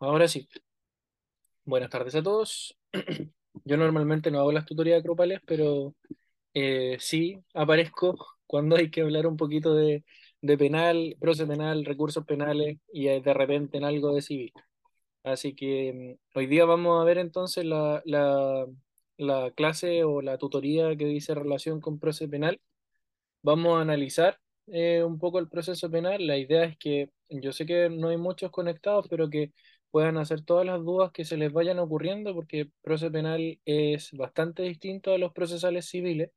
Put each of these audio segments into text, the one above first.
ahora sí. Buenas tardes a todos. Yo normalmente no hago las tutorías grupales, pero eh, sí aparezco cuando hay que hablar un poquito de, de penal, proceso penal, recursos penales y eh, de repente en algo de civil. Así que mm, hoy día vamos a ver entonces la, la, la clase o la tutoría que dice relación con proceso penal. Vamos a analizar eh, un poco el proceso penal. La idea es que yo sé que no hay muchos conectados, pero que puedan hacer todas las dudas que se les vayan ocurriendo, porque el proceso penal es bastante distinto a los procesales civiles.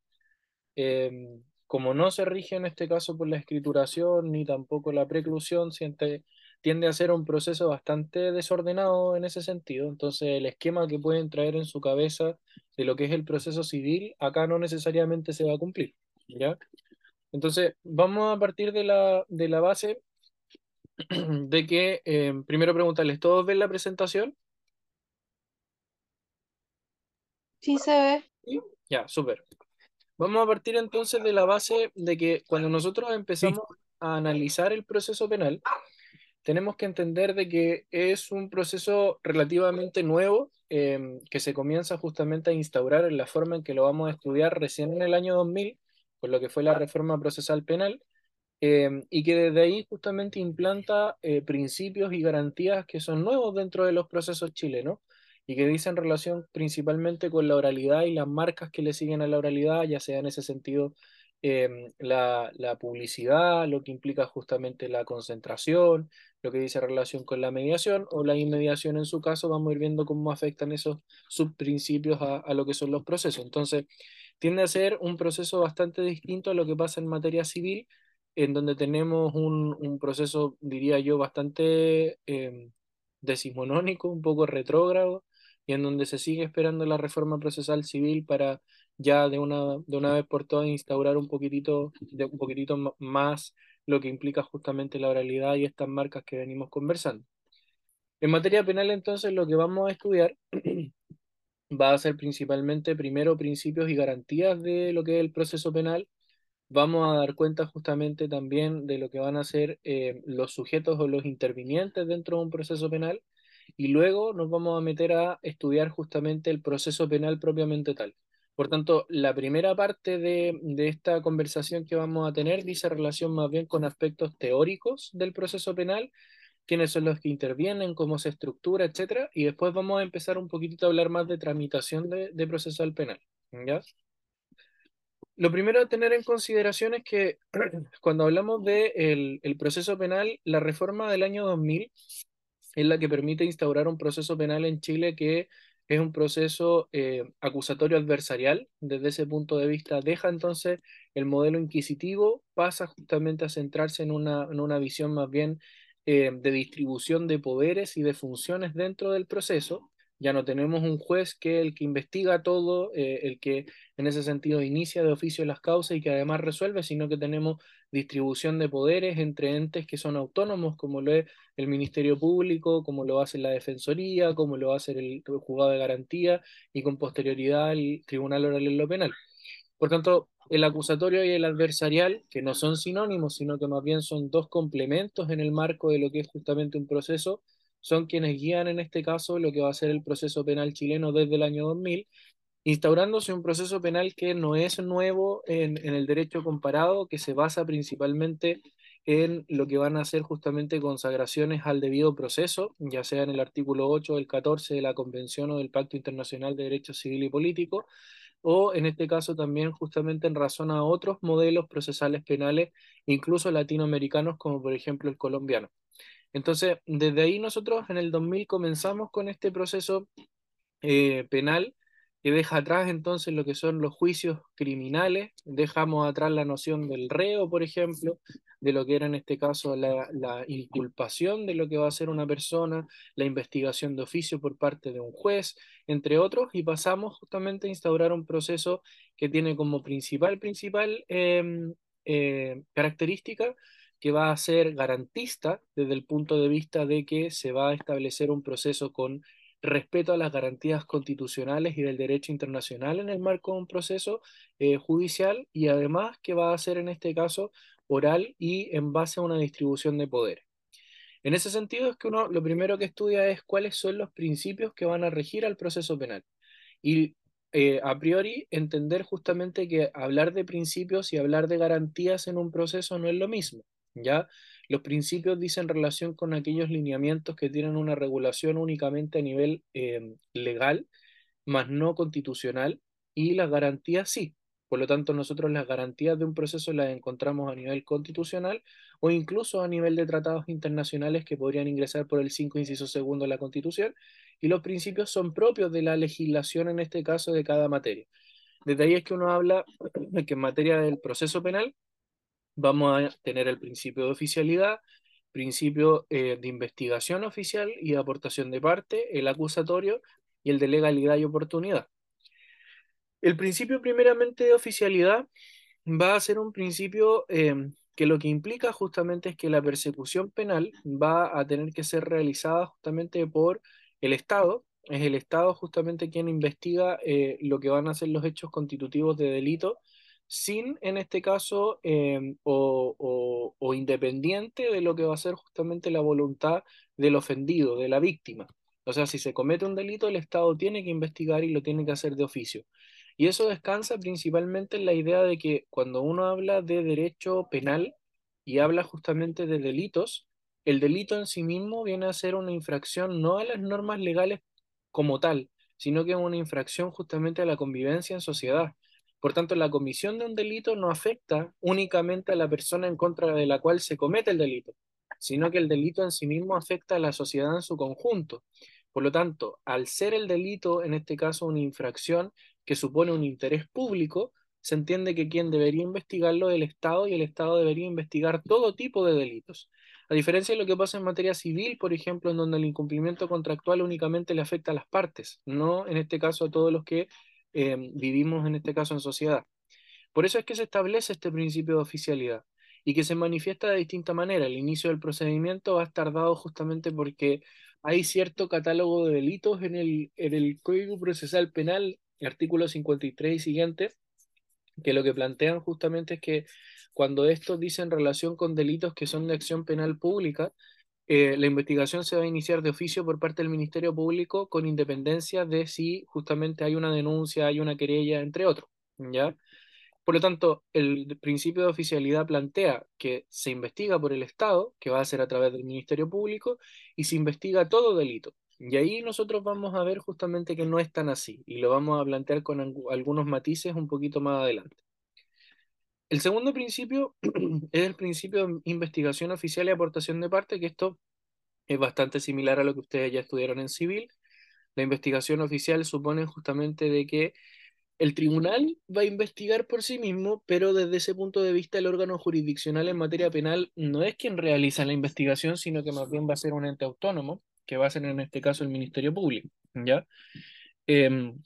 Eh, como no se rige en este caso por la escrituración ni tampoco la preclusión, siente, tiende a ser un proceso bastante desordenado en ese sentido. Entonces, el esquema que pueden traer en su cabeza de lo que es el proceso civil, acá no necesariamente se va a cumplir. ¿ya? Entonces, vamos a partir de la, de la base de que, eh, primero preguntarles, ¿todos ven la presentación? Sí se ve. ¿Sí? Ya, súper. Vamos a partir entonces de la base de que cuando nosotros empezamos a analizar el proceso penal, tenemos que entender de que es un proceso relativamente nuevo eh, que se comienza justamente a instaurar en la forma en que lo vamos a estudiar recién en el año 2000, por lo que fue la reforma procesal penal, eh, y que desde ahí justamente implanta eh, principios y garantías que son nuevos dentro de los procesos chilenos y que dicen relación principalmente con la oralidad y las marcas que le siguen a la oralidad, ya sea en ese sentido eh, la, la, publicidad, lo que implica justamente la concentración, lo que dice relación con la mediación o la inmediación en su caso, vamos a ir viendo cómo afectan esos subprincipios a, a lo que son los procesos. Entonces, tiende a ser un proceso bastante distinto a lo que pasa en materia civil, en donde tenemos un, un proceso, diría yo, bastante eh, decimonónico, un poco retrógrado, y en donde se sigue esperando la reforma procesal civil para ya de una, de una vez por todas instaurar un poquitito, de, un poquitito más lo que implica justamente la oralidad y estas marcas que venimos conversando. En materia penal, entonces, lo que vamos a estudiar va a ser principalmente, primero, principios y garantías de lo que es el proceso penal. Vamos a dar cuenta justamente también de lo que van a ser eh, los sujetos o los intervinientes dentro de un proceso penal. Y luego nos vamos a meter a estudiar justamente el proceso penal propiamente tal. Por tanto, la primera parte de, de, esta conversación que vamos a tener dice relación más bien con aspectos teóricos del proceso penal, quiénes son los que intervienen, cómo se estructura, etcétera, y después vamos a empezar un poquitito a hablar más de tramitación de, de procesal penal. ¿ya? Lo primero a tener en consideración es que cuando hablamos del de el proceso penal, la reforma del año 2000 es la que permite instaurar un proceso penal en Chile que es un proceso eh, acusatorio adversarial. Desde ese punto de vista, deja entonces el modelo inquisitivo, pasa justamente a centrarse en una, en una visión más bien eh, de distribución de poderes y de funciones dentro del proceso. Ya no tenemos un juez que el que investiga todo, eh, el que en ese sentido inicia de oficio las causas y que además resuelve, sino que tenemos distribución de poderes entre entes que son autónomos, como lo es el Ministerio Público, como lo hace la Defensoría, como lo hace el, el juzgado de garantía y con posterioridad el Tribunal Oral en lo Penal. Por tanto, el acusatorio y el adversarial, que no son sinónimos, sino que más bien son dos complementos en el marco de lo que es justamente un proceso, son quienes guían en este caso lo que va a ser el proceso penal chileno desde el año 2000, instaurándose un proceso penal que no es nuevo en, en el derecho comparado, que se basa principalmente en lo que van a ser justamente consagraciones al debido proceso, ya sea en el artículo 8 o el 14 de la Convención o del Pacto Internacional de Derecho Civil y Político, o en este caso también justamente en razón a otros modelos procesales penales, incluso latinoamericanos, como por ejemplo el colombiano. Entonces, desde ahí nosotros en el 2000 comenzamos con este proceso eh, penal que deja atrás entonces lo que son los juicios criminales, dejamos atrás la noción del reo, por ejemplo, de lo que era en este caso la, inculpación de lo que va a ser una persona, la investigación de oficio por parte de un juez, entre otros, y pasamos justamente a instaurar un proceso que tiene como principal, principal eh, eh, característica que va a ser garantista desde el punto de vista de que se va a establecer un proceso con respeto a las garantías constitucionales y del derecho internacional en el marco de un proceso eh, judicial y además que va a ser en este caso oral y en base a una distribución de poderes. En ese sentido es que uno lo primero que estudia es cuáles son los principios que van a regir al proceso penal. Y eh, a priori entender justamente que hablar de principios y hablar de garantías en un proceso no es lo mismo, ¿ya? Los principios dicen relación con aquellos lineamientos que tienen una regulación únicamente a nivel eh, legal, más no constitucional, y las garantías sí. Por lo tanto, nosotros las garantías de un proceso las encontramos a nivel constitucional o incluso a nivel de tratados internacionales que podrían ingresar por el 5 inciso segundo de la Constitución, y los principios son propios de la legislación, en este caso, de cada materia. Desde ahí es que uno habla que en materia del proceso penal vamos a tener el principio de oficialidad, principio eh, de investigación oficial y aportación de parte, el acusatorio y el de legalidad y oportunidad. El principio primeramente de oficialidad va a ser un principio em, que lo que implica justamente es que la persecución penal va a tener que ser realizada justamente por el Estado. Es el Estado justamente quien investiga eh, lo que van a ser los hechos constitutivos de delito, sin, en este caso, em, o, o independiente de lo que va a ser justamente la voluntad del ofendido, de la víctima. O sea, si se comete un delito, el Estado tiene que investigar y lo tiene que hacer de oficio. Y eso descansa principalmente en la idea de que cuando uno habla de derecho penal y habla justamente de delitos, el delito en sí mismo viene a ser una infracción no a las normas legales como tal, sino que es una infracción justamente a la convivencia en sociedad. Por tanto, la comisión de un delito no afecta únicamente a la persona en contra de la cual se comete el delito, sino que el delito en sí mismo afecta a la sociedad en su conjunto. Por lo tanto, al ser el delito, en este caso, una infracción, que supone un interés público, se entiende que quien debería investigarlo es el Estado y el Estado debería investigar todo tipo de delitos. A diferencia de lo que pasa en materia civil, por ejemplo, en donde el incumplimiento contractual únicamente le afecta a las partes, no en este caso a todos los que eh, vivimos en este caso en sociedad. Por eso es que se establece este principio de oficialidad y que se manifiesta de distinta manera. El inicio del procedimiento va a estar dado justamente porque hay cierto catálogo de delitos en el, en el Código Procesal Penal artículo 53 y siguiente, que lo que plantean justamente es que cuando esto dice en relación con delitos que son de acción penal pública, eh, la investigación se va a iniciar de oficio por parte del Ministerio Público con independencia de si justamente hay una denuncia, hay una querella, entre otros, ¿ya? Por lo tanto, el principio de oficialidad plantea que se investiga por el Estado, que va a ser a través del Ministerio Público, y se investiga todo delito. Y ahí nosotros vamos a ver justamente que no es tan así y lo vamos a plantear con algunos matices un poquito más adelante. El segundo principio es el principio de investigación oficial y aportación de parte, que esto es bastante similar a lo que ustedes ya estudiaron en civil. La investigación oficial supone justamente de que el tribunal va a investigar por sí mismo, pero desde ese punto de vista el órgano jurisdiccional en materia penal no es quien realiza la investigación, sino que más bien va a ser un ente autónomo que va a ser en este caso el Ministerio Público, ¿ya? Em,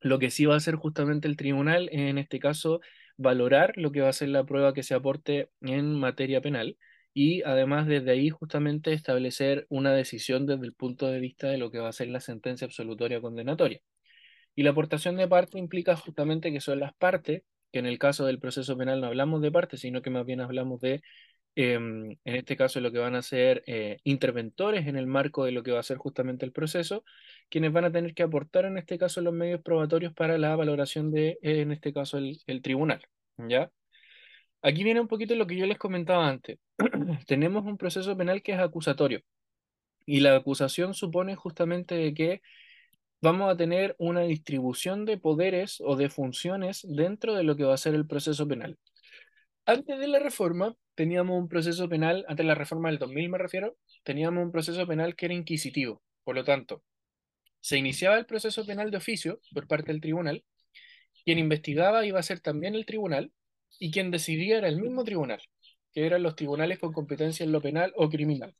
lo que sí va a hacer justamente el tribunal, en este caso, valorar lo que va a ser la prueba que se aporte en materia penal y además desde ahí justamente establecer una decisión desde el punto de vista de lo que va a ser la sentencia absolutoria condenatoria. Y la aportación de parte implica justamente que son las partes, que en el caso del proceso penal no hablamos de partes, sino que más bien hablamos de Em, en este caso lo que van a ser eh, interventores en el marco de lo que va a ser justamente el proceso, quienes van a tener que aportar en este caso los medios probatorios para la valoración de, en este caso, el, el tribunal. ¿ya? Aquí viene un poquito lo que yo les comentaba antes. Tenemos un proceso penal que es acusatorio y la acusación supone justamente de que vamos a tener una distribución de poderes o de funciones dentro de lo que va a ser el proceso penal. Antes de la reforma, teníamos un proceso penal, antes de la reforma del 2000 me refiero, teníamos un proceso penal que era inquisitivo. Por lo tanto, se iniciaba el proceso penal de oficio por parte del tribunal, quien investigaba iba a ser también el tribunal, y quien decidía era el mismo tribunal, que eran los tribunales con competencia en lo penal o criminal.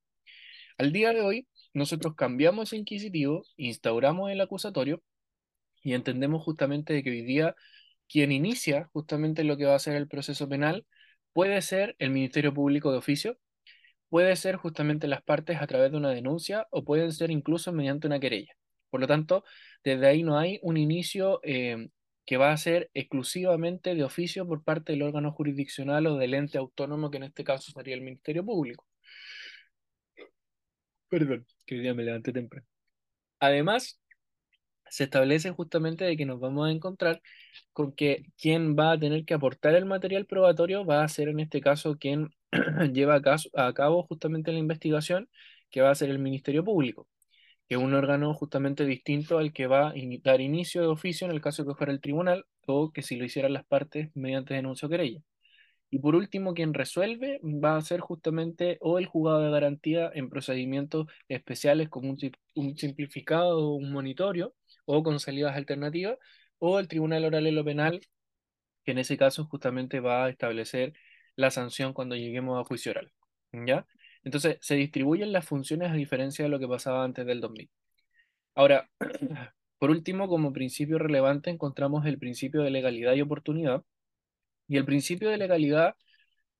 Al día de hoy, nosotros cambiamos ese inquisitivo, instauramos el acusatorio, y entendemos justamente de que hoy día quien inicia justamente lo que va a ser el proceso penal puede ser el Ministerio Público de oficio, puede ser justamente las partes a través de una denuncia o pueden ser incluso mediante una querella. Por lo tanto, desde ahí no hay un inicio eh, que va a ser exclusivamente de oficio por parte del órgano jurisdiccional o del ente autónomo, que en este caso sería el Ministerio Público. Perdón, que hoy día me levanté temprano. Además, se establece justamente de que nos vamos a encontrar con que quien va a tener que aportar el material probatorio va a ser en este caso quien lleva a, cabo justamente la investigación, que va a ser el Ministerio Público, que es un órgano justamente distinto al que va a dar inicio de oficio en el caso que fuera el tribunal o que si lo hicieran las partes mediante denuncio o querella. Y por último, quien resuelve va a ser justamente o el juzgado de garantía en procedimientos especiales como un, un simplificado o un monitorio o con salidas alternativas, o el Tribunal Oral en lo Penal, que en ese caso justamente va a establecer la sanción cuando lleguemos a juicio oral. ¿Ya? Entonces, se distribuyen las funciones a diferencia de lo que pasaba antes del 2000. Ahora, por último, como principio relevante encontramos el principio de legalidad y oportunidad, y el principio de legalidad,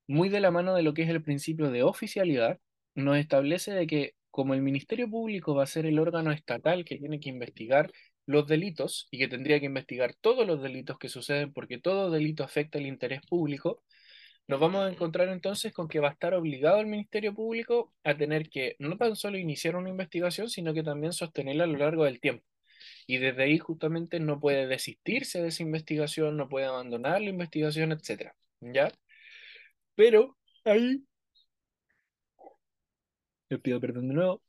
muy de la mano de lo que es el principio de oficialidad, nos establece de que como el Ministerio Público va a ser el órgano estatal que tiene que investigar los delitos y que tendría que investigar todos los delitos que suceden porque todo delito afecta el interés público, nos vamos a encontrar entonces con que va a estar obligado el Ministerio Público a tener que no tan solo iniciar una investigación, sino que también sostenerla a lo largo del tiempo. Y desde ahí justamente no puede desistirse de esa investigación, no puede abandonar la investigación, etc. ¿Ya? Pero ahí, les pido perdón de nuevo,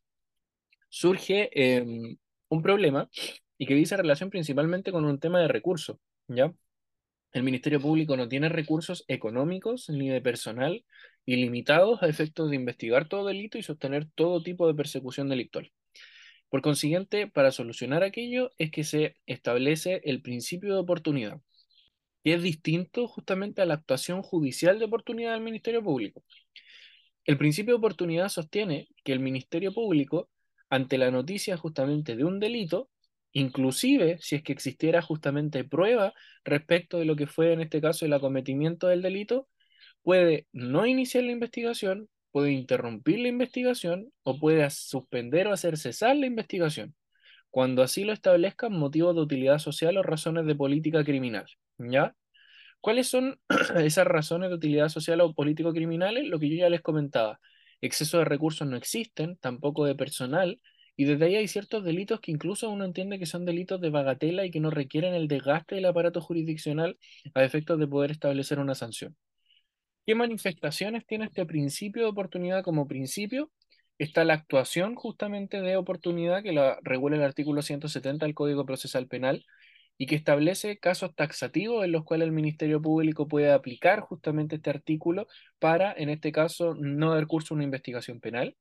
surge em, un problema y que dice relación principalmente con un tema de recursos, ¿ya? El Ministerio Público no tiene recursos económicos ni de personal ilimitados a efectos de investigar todo delito y sostener todo tipo de persecución delictual. Por consiguiente, para solucionar aquello es que se establece el principio de oportunidad, que es distinto justamente a la actuación judicial de oportunidad del Ministerio Público. El principio de oportunidad sostiene que el Ministerio Público, ante la noticia justamente de un delito, inclusive si es que existiera justamente prueba respecto de lo que fue en este caso el acometimiento del delito, puede no iniciar la investigación, puede interrumpir la investigación o puede suspender o hacer cesar la investigación, cuando así lo establezcan motivos de utilidad social o razones de política criminal. ¿Ya? ¿Cuáles son esas razones de utilidad social o político-criminales? Lo que yo ya les comentaba. Exceso de recursos no existen, tampoco de personal, y desde ahí hay ciertos delitos que incluso uno entiende que son delitos de bagatela y que no requieren el desgaste del aparato jurisdiccional a efectos de poder establecer una sanción. ¿Qué manifestaciones tiene este principio de oportunidad como principio? Está la actuación justamente de oportunidad que la regula el artículo 170 del Código Procesal Penal y que establece casos taxativos en los cuales el Ministerio Público puede aplicar justamente este artículo para, en este caso, no dar curso a una investigación penal.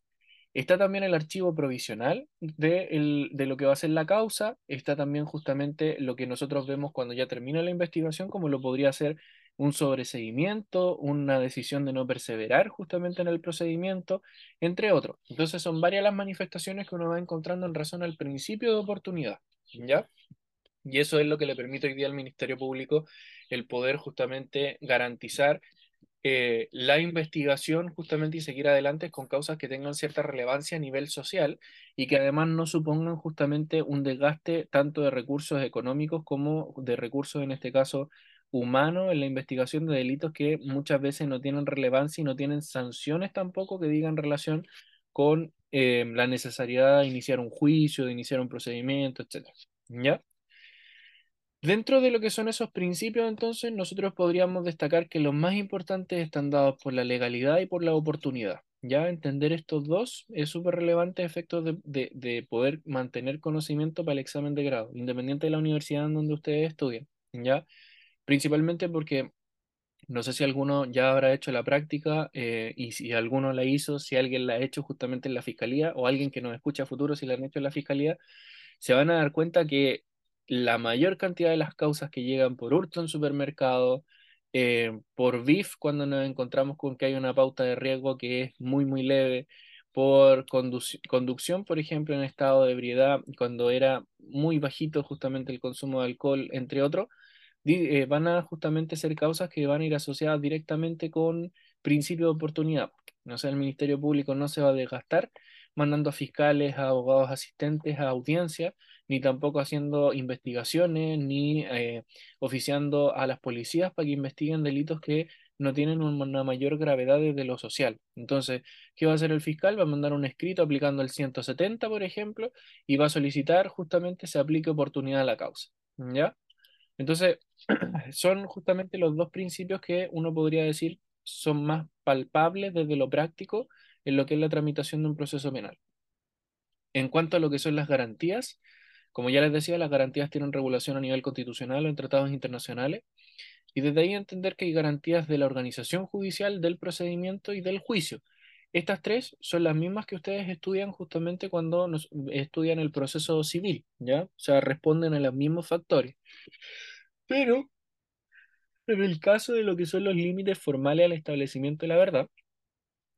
Está también el archivo provisional de, de, lo que va a ser la causa. Está también justamente lo que nosotros vemos cuando ya termina la investigación, como lo podría ser un sobreseguimiento, una decisión de no perseverar justamente en el procedimiento, entre otros. Entonces son varias las manifestaciones que uno va encontrando en razón al principio de oportunidad. ¿Ya? Y eso es lo que le permite hoy día al Ministerio Público el poder justamente garantizar eh, la investigación justamente y seguir adelante con causas que tengan cierta relevancia a nivel social y que además no supongan justamente un desgaste tanto de recursos económicos como de recursos, en este caso, humanos en la investigación de delitos que muchas veces no tienen relevancia y no tienen sanciones tampoco que digan relación con eh, la necesidad de iniciar un juicio, de iniciar un procedimiento, etc. ¿Ya? Dentro de lo que son esos principios, entonces, nosotros podríamos destacar que los más importantes están dados por la legalidad y por la oportunidad. Ya entender estos dos es súper relevante a efectos de, de, poder mantener conocimiento para el examen de grado, independiente de la universidad en donde ustedes estudian. ¿ya? Principalmente porque no sé si alguno ya habrá hecho la práctica eh, y si alguno la hizo, si alguien la ha hecho justamente en la fiscalía o alguien que nos escucha a futuro si la han hecho en la fiscalía, se van a dar cuenta que la mayor cantidad de las causas que llegan por hurto en supermercado, eh, por BIF cuando nos encontramos con que hay una pauta de riesgo que es muy, muy leve, por conducción, por ejemplo, en estado de ebriedad, cuando era muy bajito justamente el consumo de alcohol, entre otros, eh, van a justamente ser causas que van a ir asociadas directamente con principio de oportunidad. No sea, el Ministerio Público no se va a desgastar mandando a fiscales, a abogados asistentes, a audiencias, ni tampoco haciendo investigaciones, ni eh, oficiando a las policías para que investiguen delitos que no tienen una mayor gravedad desde lo social. Entonces, ¿qué va a hacer el fiscal? Va a mandar un escrito aplicando el 170, por ejemplo, y va a solicitar justamente se aplique oportunidad a la causa. ¿Ya? Entonces, son justamente los dos principios que uno podría decir son más palpables desde lo práctico en lo que es la tramitación de un proceso penal. En cuanto a lo que son las garantías, como ya les decía, las garantías tienen regulación a nivel constitucional o en tratados internacionales, y desde ahí entender que hay garantías de la organización judicial, del procedimiento y del juicio. Estas tres son las mismas que ustedes estudian justamente cuando estudian el proceso civil, ¿ya? O sea, responden a los mismos factores. Pero, en el caso de lo que son los límites formales al establecimiento de la verdad,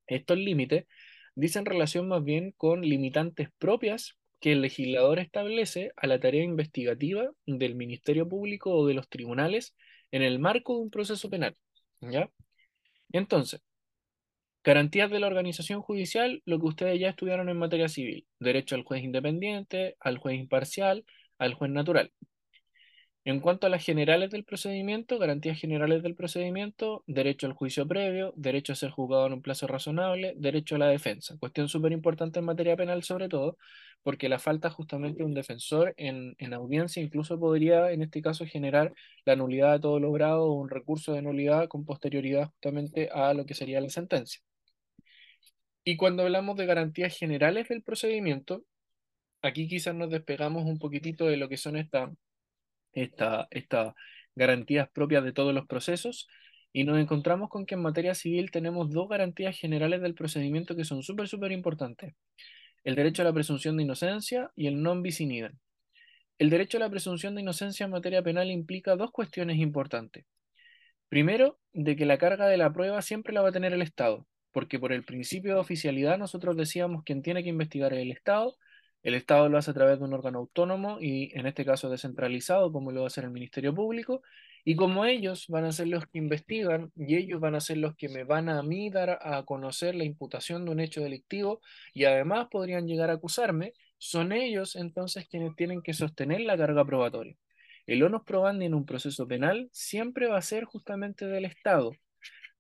estos límites dicen relación más bien con limitantes propias que el legislador establece a la tarea investigativa del Ministerio Público o de los tribunales en el marco de un proceso penal. ¿Ya? Entonces, garantías de la organización judicial, lo que ustedes ya estudiaron en materia civil, derecho al juez independiente, al juez imparcial, al juez natural. En cuanto a las generales del procedimiento, garantías generales del procedimiento, derecho al juicio previo, derecho a ser juzgado en un plazo razonable, derecho a la defensa. Cuestión súper importante en materia penal sobre todo, porque la falta justamente de un defensor en, en, audiencia incluso podría en este caso generar la nulidad de todo logrado o un recurso de nulidad con posterioridad justamente a lo que sería la sentencia. Y cuando hablamos de garantías generales del procedimiento, aquí quizás nos despegamos un poquitito de lo que son estas estas garantías propias de todos los procesos y nos encontramos con que en materia civil tenemos dos garantías generales del procedimiento que son súper, súper importantes. El derecho a la presunción de inocencia y el non bis. El derecho a la presunción de inocencia en materia penal implica dos cuestiones importantes. Primero, de que la carga de la prueba siempre la va a tener el Estado, porque por el principio de oficialidad nosotros decíamos quien tiene que investigar es el Estado el Estado lo hace a través de un órgano autónomo y en este caso descentralizado, como lo va a hacer el Ministerio Público, y como ellos van a ser los que investigan y ellos van a ser los que me van a mí dar a conocer la imputación de un hecho delictivo y además podrían llegar a acusarme, son ellos entonces quienes tienen que sostener la carga probatoria. El onus probandi en un proceso penal siempre va a ser justamente del Estado,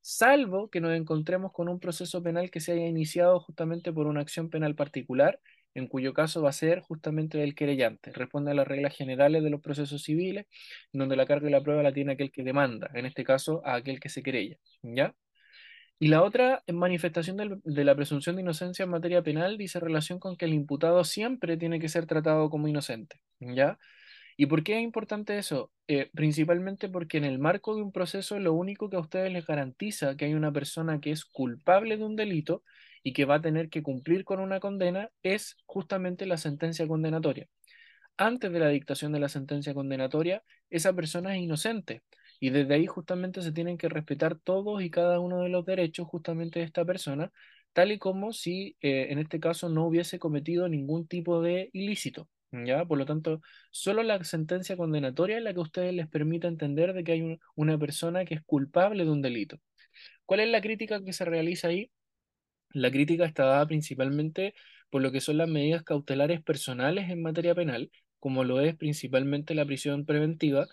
salvo que nos encontremos con un proceso penal que se haya iniciado justamente por una acción penal particular en cuyo caso va a ser justamente el querellante. Responde a las reglas generales de los procesos civiles, donde la carga de la prueba la tiene aquel que demanda, en este caso a aquel que se querella, ¿ya? Y la otra manifestación de la presunción de inocencia en materia penal dice relación con que el imputado siempre tiene que ser tratado como inocente, ¿ya? ¿Y por qué es importante eso? Eh, principalmente porque en el marco de un proceso lo único que a ustedes les garantiza que hay una persona que es culpable de un delito y que va a tener que cumplir con una condena es justamente la sentencia condenatoria. Antes de la dictación de la sentencia condenatoria, esa persona es inocente y desde ahí justamente se tienen que respetar todos y cada uno de los derechos justamente de esta persona, tal y como si eh, en este caso no hubiese cometido ningún tipo de ilícito. ¿Ya? Por lo tanto, solo la sentencia condenatoria es la que a ustedes les permite entender de que hay una persona que es culpable de un delito. ¿Cuál es la crítica que se realiza ahí? La crítica está dada principalmente por lo que son las medidas cautelares personales en materia penal, como lo es principalmente la prisión preventiva,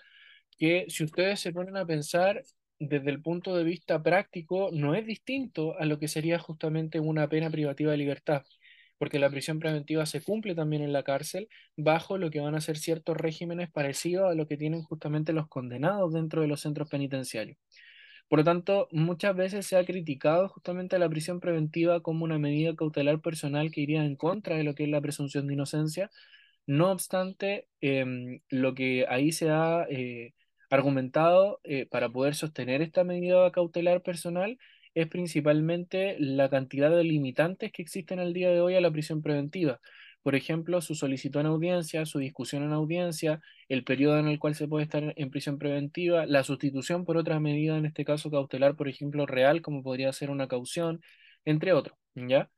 que si ustedes se ponen a pensar desde el punto de vista práctico, no es distinto a lo que sería justamente una pena privativa de libertad, porque la prisión preventiva se cumple también en la cárcel bajo lo que van a ser ciertos regímenes parecidos a lo que tienen justamente los condenados dentro de los centros penitenciarios. Por lo tanto, muchas veces se ha criticado justamente a la prisión preventiva como una medida cautelar personal que iría en contra de lo que es la presunción de inocencia. No obstante, em, lo que ahí se ha eh, argumentado eh, para poder sostener esta medida cautelar personal es principalmente la cantidad de limitantes que existen al día de hoy a la prisión preventiva por ejemplo, su solicitud en audiencia, su discusión en audiencia, el periodo en el cual se puede estar en prisión preventiva, la sustitución por otra medida, en este caso cautelar, por ejemplo, real, como podría ser una caución, entre otros, ¿ya?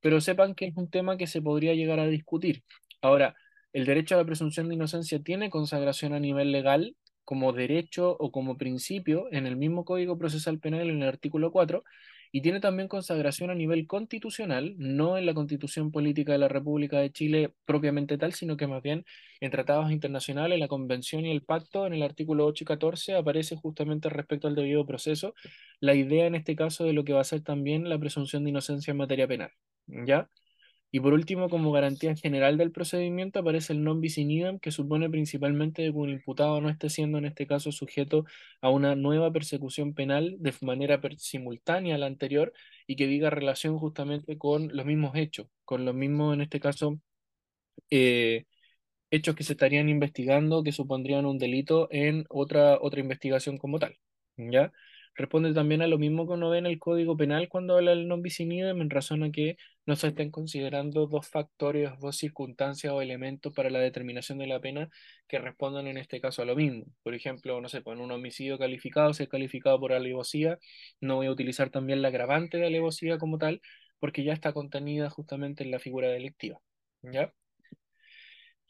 Pero sepan que es un tema que se podría llegar a discutir. Ahora, el derecho a la presunción de inocencia tiene consagración a nivel legal como derecho o como principio en el mismo Código Procesal Penal, en el artículo 4, y tiene también consagración a nivel constitucional, no en la constitución política de la República de Chile propiamente tal, sino que más bien en tratados internacionales, la convención y el pacto, en el artículo 8 y 14, aparece justamente respecto al debido proceso la idea en este caso de lo que va a ser también la presunción de inocencia en materia penal. ¿Ya? Y por último, como garantía general del procedimiento, aparece el non bis in idem, que supone principalmente que un imputado no esté siendo en este caso sujeto a una nueva persecución penal de manera simultánea a la anterior y que diga relación justamente con los mismos hechos, con los mismos, en este caso, eh, hechos que se estarían investigando que supondrían un delito en otra, otra investigación como tal. ¿Ya? responde también a lo mismo que uno ve en el Código Penal cuando habla del non bis in idem, en razón a que no se estén considerando dos factores, dos circunstancias o elementos para la determinación de la pena que respondan en este caso a lo mismo. Por ejemplo, no sé, pues en un homicidio calificado, si es calificado por alevosía, no voy a utilizar también la agravante de alevosía como tal, porque ya está contenida justamente en la figura delictiva. ¿Ya?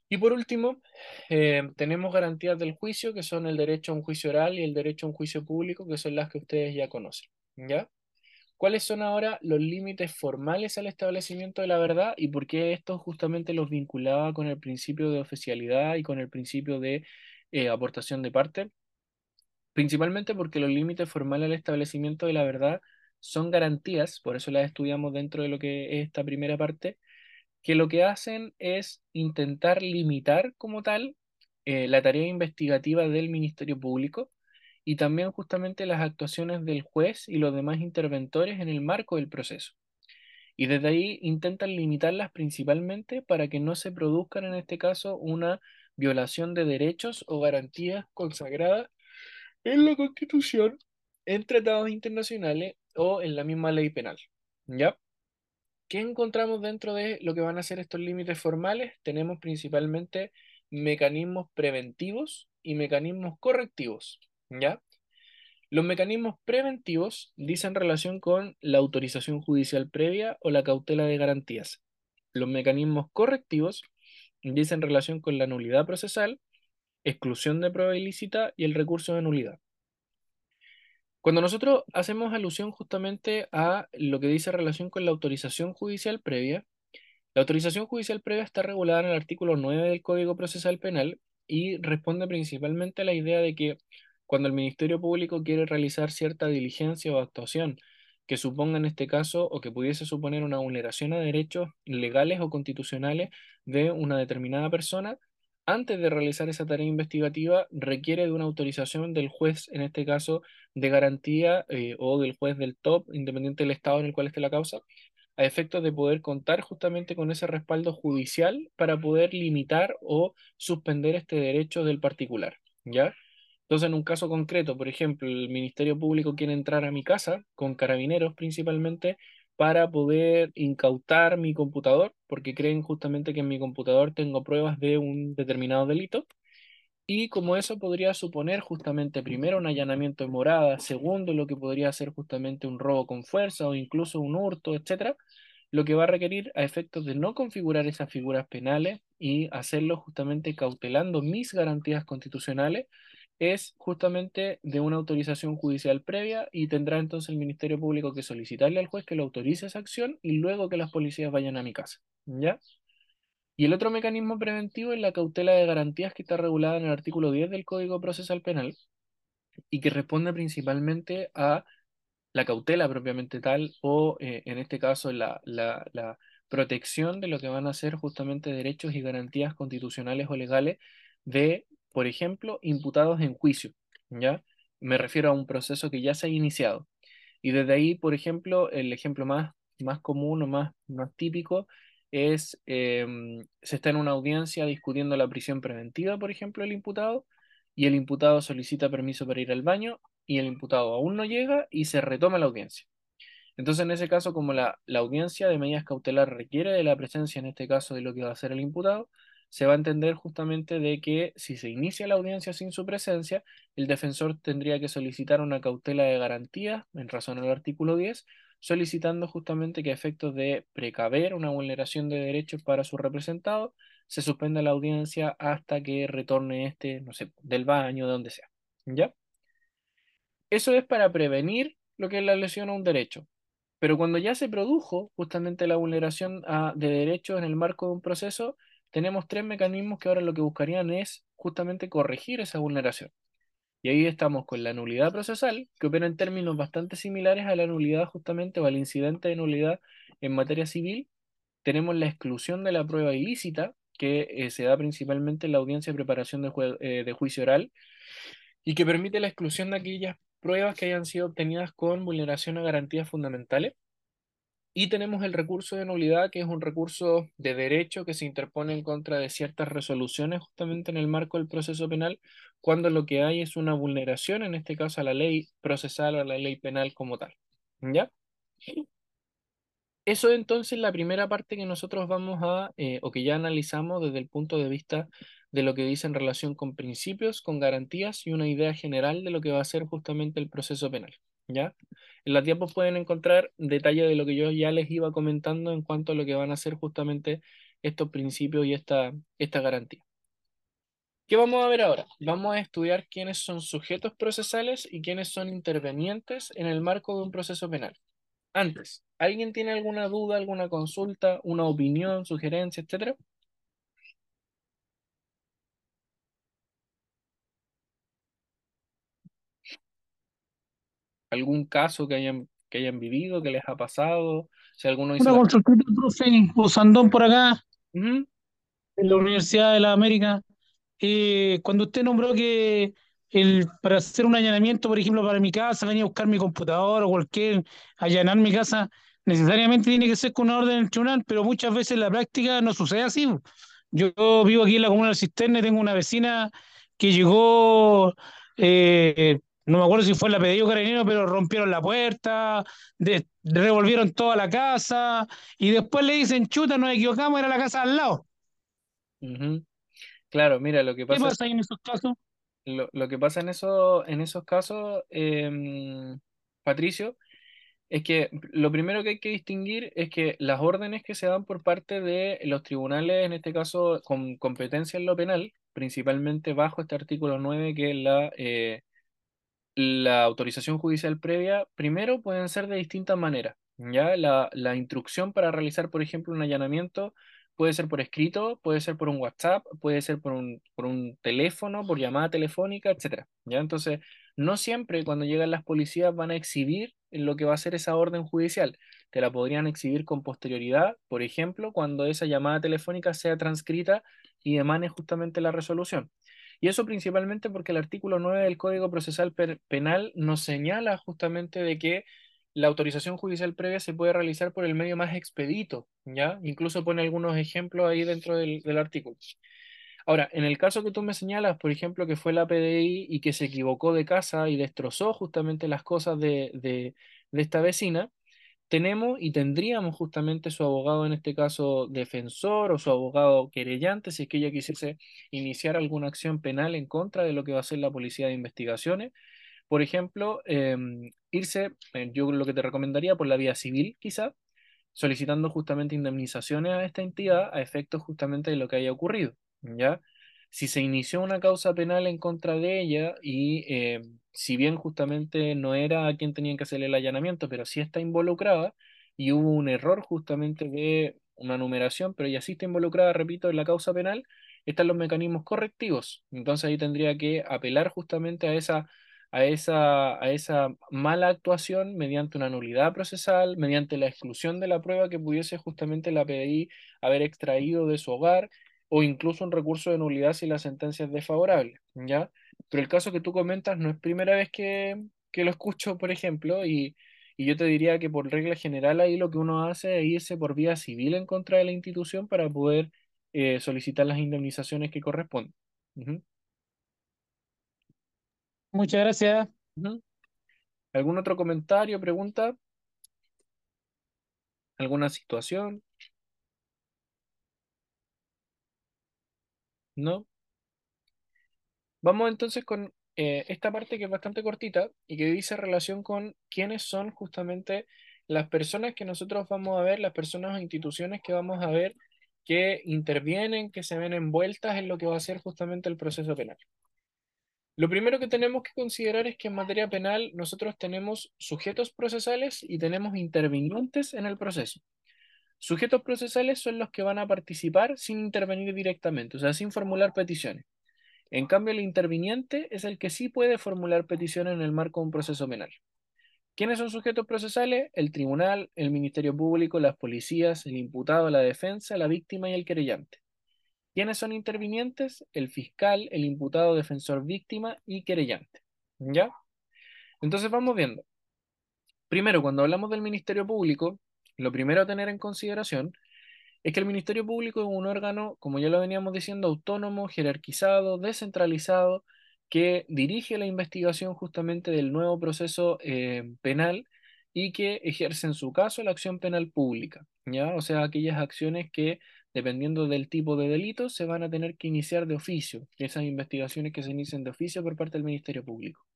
Y por último, eh, tenemos garantías del juicio, que son el derecho a un juicio oral y el derecho a un juicio público, que son las que ustedes ya conocen. ¿Ya? ¿Cuáles son ahora los límites formales al establecimiento de la verdad y por qué esto justamente los vinculaba con el principio de oficialidad y con el principio de eh, aportación de parte? Principalmente porque los límites formales al establecimiento de la verdad son garantías, por eso las estudiamos dentro de lo que es esta primera parte, que lo que hacen es intentar limitar como tal eh, la tarea investigativa del Ministerio Público y también justamente las actuaciones del juez y los demás interventores en el marco del proceso. Y desde ahí intentan limitarlas principalmente para que no se produzcan en este caso una violación de derechos o garantías consagradas en la Constitución, en tratados internacionales o en la misma ley penal. ¿Ya? ¿Qué encontramos dentro de lo que van a ser estos límites formales? Tenemos principalmente mecanismos preventivos y mecanismos correctivos, ¿ya? Los mecanismos preventivos dicen relación con la autorización judicial previa o la cautela de garantías. Los mecanismos correctivos dicen relación con la nulidad procesal, exclusión de prueba ilícita y el recurso de nulidad. Cuando nosotros hacemos alusión justamente a lo que dice relación con la autorización judicial previa, la autorización judicial previa está regulada en el artículo 9 del Código Procesal Penal y responde principalmente a la idea de que cuando el Ministerio Público quiere realizar cierta diligencia o actuación que suponga en este caso o que pudiese suponer una vulneración a derechos legales o constitucionales de una determinada persona, antes de realizar esa tarea investigativa requiere de una autorización del juez, en este caso de garantía eh, o del juez del top, independiente del estado en el cual esté la causa, a efectos de poder contar justamente con ese respaldo judicial para poder limitar o suspender este derecho del particular, ¿ya? Entonces, en un caso concreto, por ejemplo, el Ministerio Público quiere entrar a mi casa, con carabineros principalmente, para poder incautar mi computador, porque creen justamente que en mi computador tengo pruebas de un determinado delito. Y como eso podría suponer justamente primero un allanamiento de morada, segundo lo que podría ser justamente un robo con fuerza o incluso un hurto, etcétera, lo que va a requerir a efectos de no configurar esas figuras penales y hacerlo justamente cautelando mis garantías constitucionales, es justamente de una autorización judicial previa y tendrá entonces el Ministerio Público que solicitarle al juez que lo autorice esa acción y luego que las policías vayan a mi casa. ¿Ya? Y el otro mecanismo preventivo es la cautela de garantías que está regulada en el artículo 10 del Código Procesal Penal y que responde principalmente a la cautela propiamente tal o eh, en este caso la, la, la protección de lo que van a ser justamente derechos y garantías constitucionales o legales de por ejemplo, imputados en juicio, ¿ya? Me refiero a un proceso que ya se ha iniciado. Y desde ahí, por ejemplo, el ejemplo más, más común o más, más típico es, em, se está en una audiencia discutiendo la prisión preventiva, por ejemplo, el imputado, y el imputado solicita permiso para ir al baño, y el imputado aún no llega y se retoma la audiencia. Entonces, en ese caso, como la, la audiencia de medidas cautelares requiere de la presencia, en este caso, de lo que va a hacer el imputado, se va a entender justamente de que si se inicia la audiencia sin su presencia, el defensor tendría que solicitar una cautela de garantía en razón al artículo 10, solicitando justamente que a efectos de precaver una vulneración de derechos para su representado, se suspenda la audiencia hasta que retorne este, no sé, del baño, de donde sea. ¿Ya? Eso es para prevenir lo que es la lesión a un derecho. Pero cuando ya se produjo justamente la vulneración a- de derechos en el marco de un proceso, tenemos tres mecanismos que ahora lo que buscarían es justamente corregir esa vulneración. Y ahí estamos con la nulidad procesal, que opera en términos bastante similares a la nulidad justamente o al incidente de nulidad en materia civil. Tenemos la exclusión de la prueba ilícita, que eh, se da principalmente en la audiencia de preparación eh, de juicio oral y que permite la exclusión de aquellas pruebas que hayan sido obtenidas con vulneración a garantías fundamentales. Y tenemos el recurso de nulidad, que es un recurso de derecho que se interpone en contra de ciertas resoluciones justamente en el marco del proceso penal, cuando lo que hay es una vulneración, en este caso a la ley procesal o a la ley penal como tal. ¿Ya? Eso es entonces la primera parte que nosotros vamos a, eh, o que ya analizamos desde el punto de vista de lo que dice en relación con principios, con garantías y una idea general de lo que va a ser justamente el proceso penal. ¿Ya? En las diapos pueden encontrar detalle de lo que yo ya les iba comentando en cuanto a lo que van a ser justamente estos principios y esta, esta garantía. ¿Qué vamos a ver ahora? Vamos a estudiar quiénes son sujetos procesales y quiénes son intervenientes en el marco de un proceso penal. Antes, ¿alguien tiene alguna duda, alguna consulta, una opinión, sugerencia, etcétera? ¿Algún caso que hayan, que hayan vivido, que les ha pasado? Si alguno hizo Una consultita, profe, por acá, en la Universidad de la América. Eh, cuando usted nombró que el, para hacer un allanamiento, por ejemplo, para mi casa, venía a buscar mi computador o cualquier, allanar mi casa, necesariamente tiene que ser con una orden del tribunal, pero muchas veces en la práctica no sucede así. Yo vivo aquí en la comuna del Cisterna y tengo una vecina que llegó, eh, no me acuerdo si fue la pedido carabinero, pero rompieron la puerta, de- revolvieron toda la casa y después le dicen, chuta, nos equivocamos, era la casa al lado. Claro, mira, lo que ¿Qué pasa, pasa ahí en esos casos? lo, lo que pasa en eso, en esos casos, em, Patricio, es que lo primero que hay que distinguir es que las órdenes que se dan por parte de los tribunales, en este caso con competencia en lo penal, principalmente bajo este artículo 9, que es la, eh, la autorización judicial previa, primero pueden ser de distintas maneras. ¿ya? La, la instrucción para realizar, por ejemplo, un allanamiento puede ser por escrito, puede ser por un WhatsApp, puede ser por un, por un teléfono, por llamada telefónica, etcétera. ¿ya? Entonces, no siempre cuando llegan las policías van a exhibir lo que va a ser esa orden judicial. Te la podrían exhibir con posterioridad, por ejemplo, cuando esa llamada telefónica sea transcrita y emane justamente la resolución. Y eso principalmente porque el artículo 9 del Código Procesal Penal nos señala justamente de que la autorización judicial previa se puede realizar por el medio más expedito, ¿ya? Incluso pone algunos ejemplos ahí dentro del, artículo. Ahora, en el caso que tú me señalas, por ejemplo, que fue la PDI y que se equivocó de casa y destrozó justamente las cosas de, de esta vecina, tenemos y tendríamos justamente su abogado, en este caso defensor o su abogado querellante, si es que ella quisiese iniciar alguna acción penal en contra de lo que va a ser la policía de investigaciones. Por ejemplo, eh, irse, eh, yo lo que te recomendaría por la vía civil, quizá, solicitando justamente indemnizaciones a esta entidad a efectos justamente de lo que haya ocurrido, ¿ya? Si se inició una causa penal en contra de ella y eh, si bien justamente no era a quien tenían que hacerle el allanamiento, pero sí está involucrada y hubo un error justamente de una numeración, pero ella sí está involucrada, repito, en la causa penal, están los mecanismos correctivos. Entonces ahí tendría que apelar justamente a esa a esa, a esa mala actuación mediante una nulidad procesal, mediante la exclusión de la prueba que pudiese justamente la PDI haber extraído de su hogar, o incluso un recurso de nulidad si la sentencia es desfavorable, ¿ya? Pero el caso que tú comentas no es primera vez que, que lo escucho, por ejemplo, y, y yo te diría que por regla general ahí lo que uno hace es irse por vía civil en contra de la institución para poder eh, solicitar las indemnizaciones que corresponden. Ujú, Muchas gracias. ¿Algún otro comentario, pregunta? ¿Alguna situación? ¿No? Vamos entonces con eh, esta parte que es bastante cortita y que dice relación con quiénes son justamente las personas que nosotros vamos a ver, las personas o instituciones que vamos a ver que intervienen, que se ven envueltas en lo que va a ser justamente el proceso penal. Lo primero que tenemos que considerar es que en materia penal nosotros tenemos sujetos procesales y tenemos intervinientes en el proceso. Sujetos procesales son los que van a participar sin intervenir directamente, o sea, sin formular peticiones. En cambio, el interviniente es el que sí puede formular peticiones en el marco de un proceso penal. ¿Quiénes son sujetos procesales? El tribunal, el Ministerio Público, las policías, el imputado, la defensa, la víctima y el querellante. ¿Quiénes son intervinientes? El fiscal, el imputado, defensor, víctima y querellante. ¿Ya? Entonces vamos viendo. Primero, cuando hablamos del Ministerio Público, lo primero a tener en consideración es que el Ministerio Público es un órgano, como ya lo veníamos diciendo, autónomo, jerarquizado, descentralizado, que dirige la investigación justamente del nuevo proceso eh, penal y que ejerce en su caso la acción penal pública, ¿ya? O sea, aquellas acciones que, dependiendo del tipo de delito, se van a tener que iniciar de oficio, esas investigaciones que se inician de oficio por parte del Ministerio Público.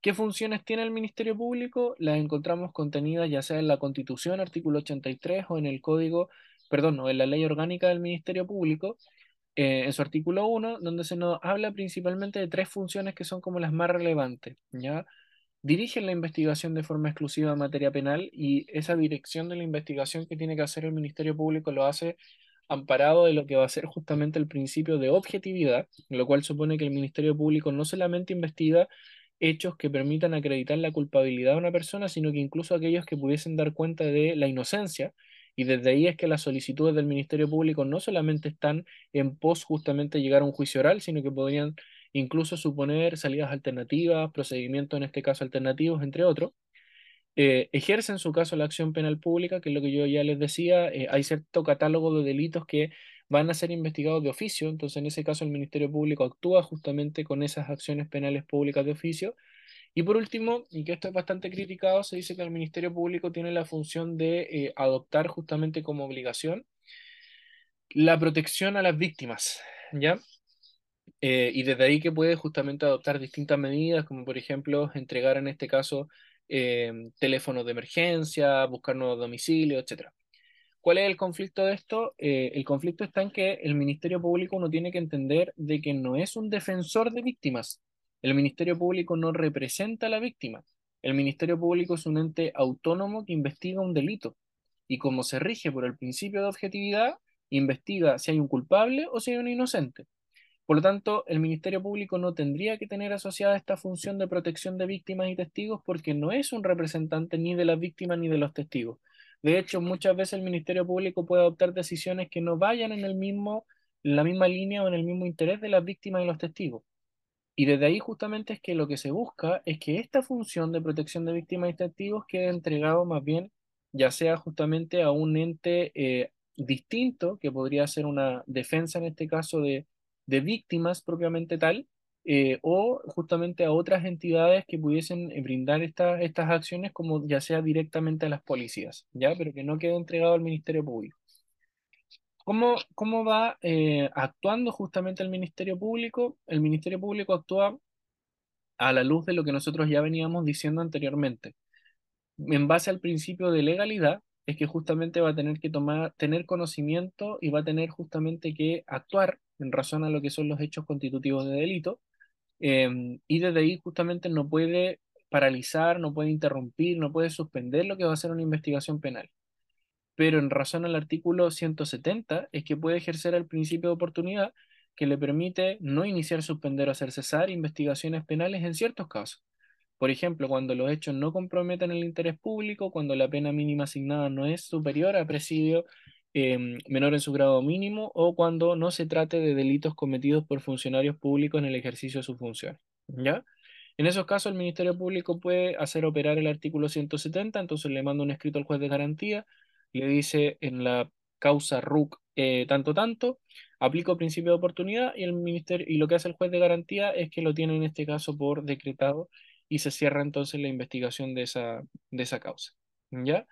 ¿Qué funciones tiene el Ministerio Público? Las encontramos contenidas ya sea en la Constitución, artículo 83, o en el Código, perdón, o en la Ley Orgánica del Ministerio Público, eh, en su artículo 1, donde se nos habla principalmente de tres funciones que son como las más relevantes, ¿ya? Dirigen la investigación de forma exclusiva en materia penal y esa dirección de la investigación que tiene que hacer el Ministerio Público lo hace amparado de lo que va a ser justamente el principio de objetividad, lo cual supone que el Ministerio Público no solamente investiga hechos que permitan acreditar la culpabilidad de una persona, sino que incluso aquellos que pudiesen dar cuenta de la inocencia y desde ahí es que las solicitudes del Ministerio Público no solamente están en pos justamente llegar a un juicio oral, sino que podrían incluso suponer salidas alternativas, procedimientos en este caso alternativos, entre otros. Eh, ejerce en su caso la acción penal pública, que es lo que yo ya les decía, eh, hay cierto catálogo de delitos que van a ser investigados de oficio, entonces en ese caso el Ministerio Público actúa justamente con esas acciones penales públicas de oficio y por último, y que esto es bastante criticado, se dice que el Ministerio Público tiene la función de eh, adoptar justamente como obligación la protección a las víctimas, ¿ya? Eh, y desde ahí que puede justamente adoptar distintas medidas, como por ejemplo entregar en este caso eh, teléfonos de emergencia, buscar nuevos domicilios, etc. ¿Cuál es el conflicto de esto? el conflicto está en que el Ministerio Público no tiene que entender de que no es un defensor de víctimas, el Ministerio Público no representa a la víctima. El Ministerio Público es un ente autónomo que investiga un delito y como se rige por el principio de objetividad, investiga si hay un culpable o si hay un inocente. Por lo tanto, el Ministerio Público no tendría que tener asociada esta función de protección de víctimas y testigos porque no es un representante ni de las víctimas ni de los testigos. De hecho, muchas veces el Ministerio Público puede adoptar decisiones que no vayan en el mismo, en la misma línea o en el mismo interés de las víctimas y los testigos. Y desde ahí justamente es que lo que se busca es que esta función de protección de víctimas y testigos quede entregado más bien, ya sea justamente a un ente eh, distinto, que podría ser una defensa en este caso de, de víctimas propiamente tal, eh, o justamente a otras entidades que pudiesen eh, brindar estas acciones, como ya sea directamente a las policías, ¿ya? Pero que no quede entregado al Ministerio Público. ¿Cómo, cómo va eh, actuando justamente el Ministerio Público? El Ministerio Público actúa a la luz de lo que nosotros ya veníamos diciendo anteriormente. En base al principio de legalidad, es que justamente va a tener que tomar, tener conocimiento y va a tener justamente que actuar en razón a lo que son los hechos constitutivos de delito. Em, y desde ahí justamente no puede paralizar, no puede interrumpir, no puede suspender lo que va a ser una investigación penal pero en razón al artículo 170 es que puede ejercer el principio de oportunidad que le permite no iniciar, suspender o hacer cesar investigaciones penales en ciertos casos. Por ejemplo, cuando los hechos no comprometen el interés público, cuando la pena mínima asignada no es superior a presidio em, menor en su grado mínimo o cuando no se trate de delitos cometidos por funcionarios públicos en el ejercicio de su función. ¿Ya? En esos casos, el Ministerio Público puede hacer operar el artículo 170, entonces le manda un escrito al juez de garantía le dice en la causa RUC eh, tanto tanto, aplico principio de oportunidad y el ministerio y lo que hace el juez de garantía es que lo tiene en este caso por decretado y se cierra entonces la investigación de esa, de esa causa. ¿Ya?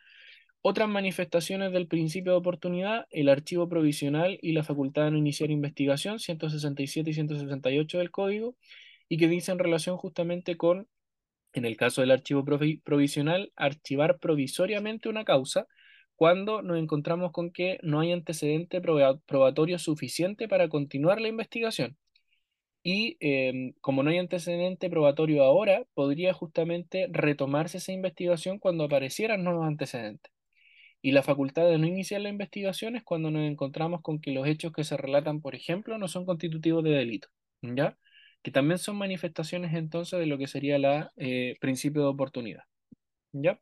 Otras manifestaciones del principio de oportunidad, el archivo provisional y la facultad de no iniciar investigación, 167 y 168 del código, y que dice en relación justamente con, en el caso del archivo provisional, archivar provisoriamente una causa cuando nos encontramos con que no hay antecedente probatorio suficiente para continuar la investigación. Y em, como no hay antecedente probatorio ahora, podría justamente retomarse esa investigación cuando aparecieran nuevos antecedentes. Y la facultad de no iniciar la investigación es cuando nos encontramos con que los hechos que se relatan, por ejemplo, no son constitutivos de delito, ¿ya? Que también son manifestaciones entonces de lo que sería la eh, principio de oportunidad, ¿ya?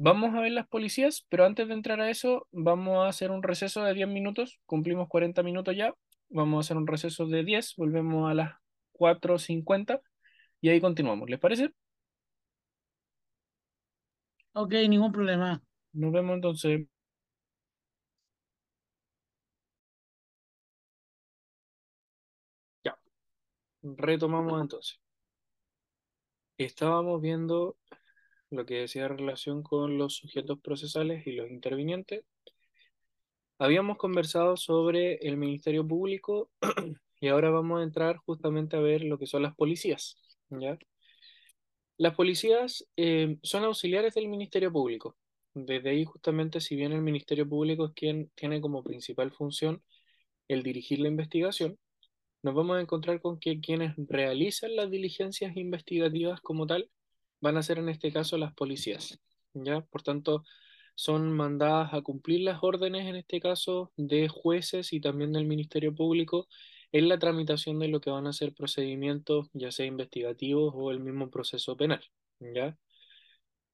Vamos a ver las policías, pero antes de entrar a eso, vamos a hacer un receso de 10 minutos. Cumplimos 40 minutos ya. Vamos a hacer un receso de 10. Volvemos a las 4.50 y ahí continuamos. ¿Les parece? Ok, ningún problema. Nos vemos entonces. Ya. Retomamos entonces. Estábamos viendo lo que decía relación con los sujetos procesales y los intervinientes. Habíamos conversado sobre el Ministerio Público y ahora vamos a entrar justamente a ver lo que son las policías. ¿ya? Las policías eh, son auxiliares del Ministerio Público. Desde ahí justamente, si bien el Ministerio Público es quien tiene como principal función el dirigir la investigación, nos vamos a encontrar con que quienes realizan las diligencias investigativas como tal van a ser en este caso las policías, ¿ya? Por tanto, son mandadas a cumplir las órdenes, en este caso, de jueces y también del Ministerio Público en la tramitación de lo que van a ser procedimientos, ya sea investigativos o el mismo proceso penal, ¿ya?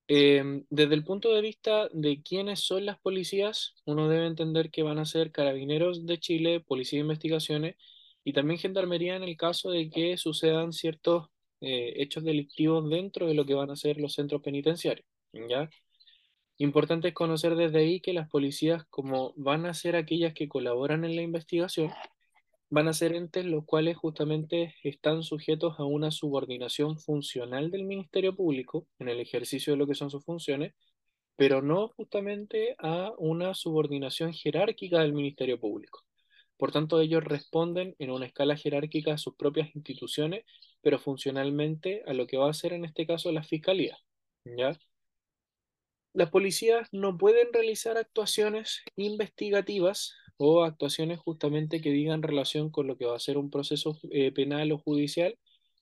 Em, desde el punto de vista de quiénes son las policías, uno debe entender que van a ser carabineros de Chile, policía de investigaciones y también gendarmería en el caso de que sucedan ciertos eh, hechos delictivos dentro de lo que van a ser los centros penitenciarios. ¿ya? Importante es conocer desde ahí que las policías, como van a ser aquellas que colaboran en la investigación, van a ser entes los cuales justamente están sujetos a una subordinación funcional del Ministerio Público en el ejercicio de lo que son sus funciones, pero no justamente a una subordinación jerárquica del Ministerio Público. Por tanto, ellos responden en una escala jerárquica a sus propias instituciones, pero funcionalmente a lo que va a ser en este caso la fiscalía. ¿ya? Las policías no pueden realizar actuaciones investigativas o actuaciones justamente que digan relación con lo que va a ser un proceso eh, penal o judicial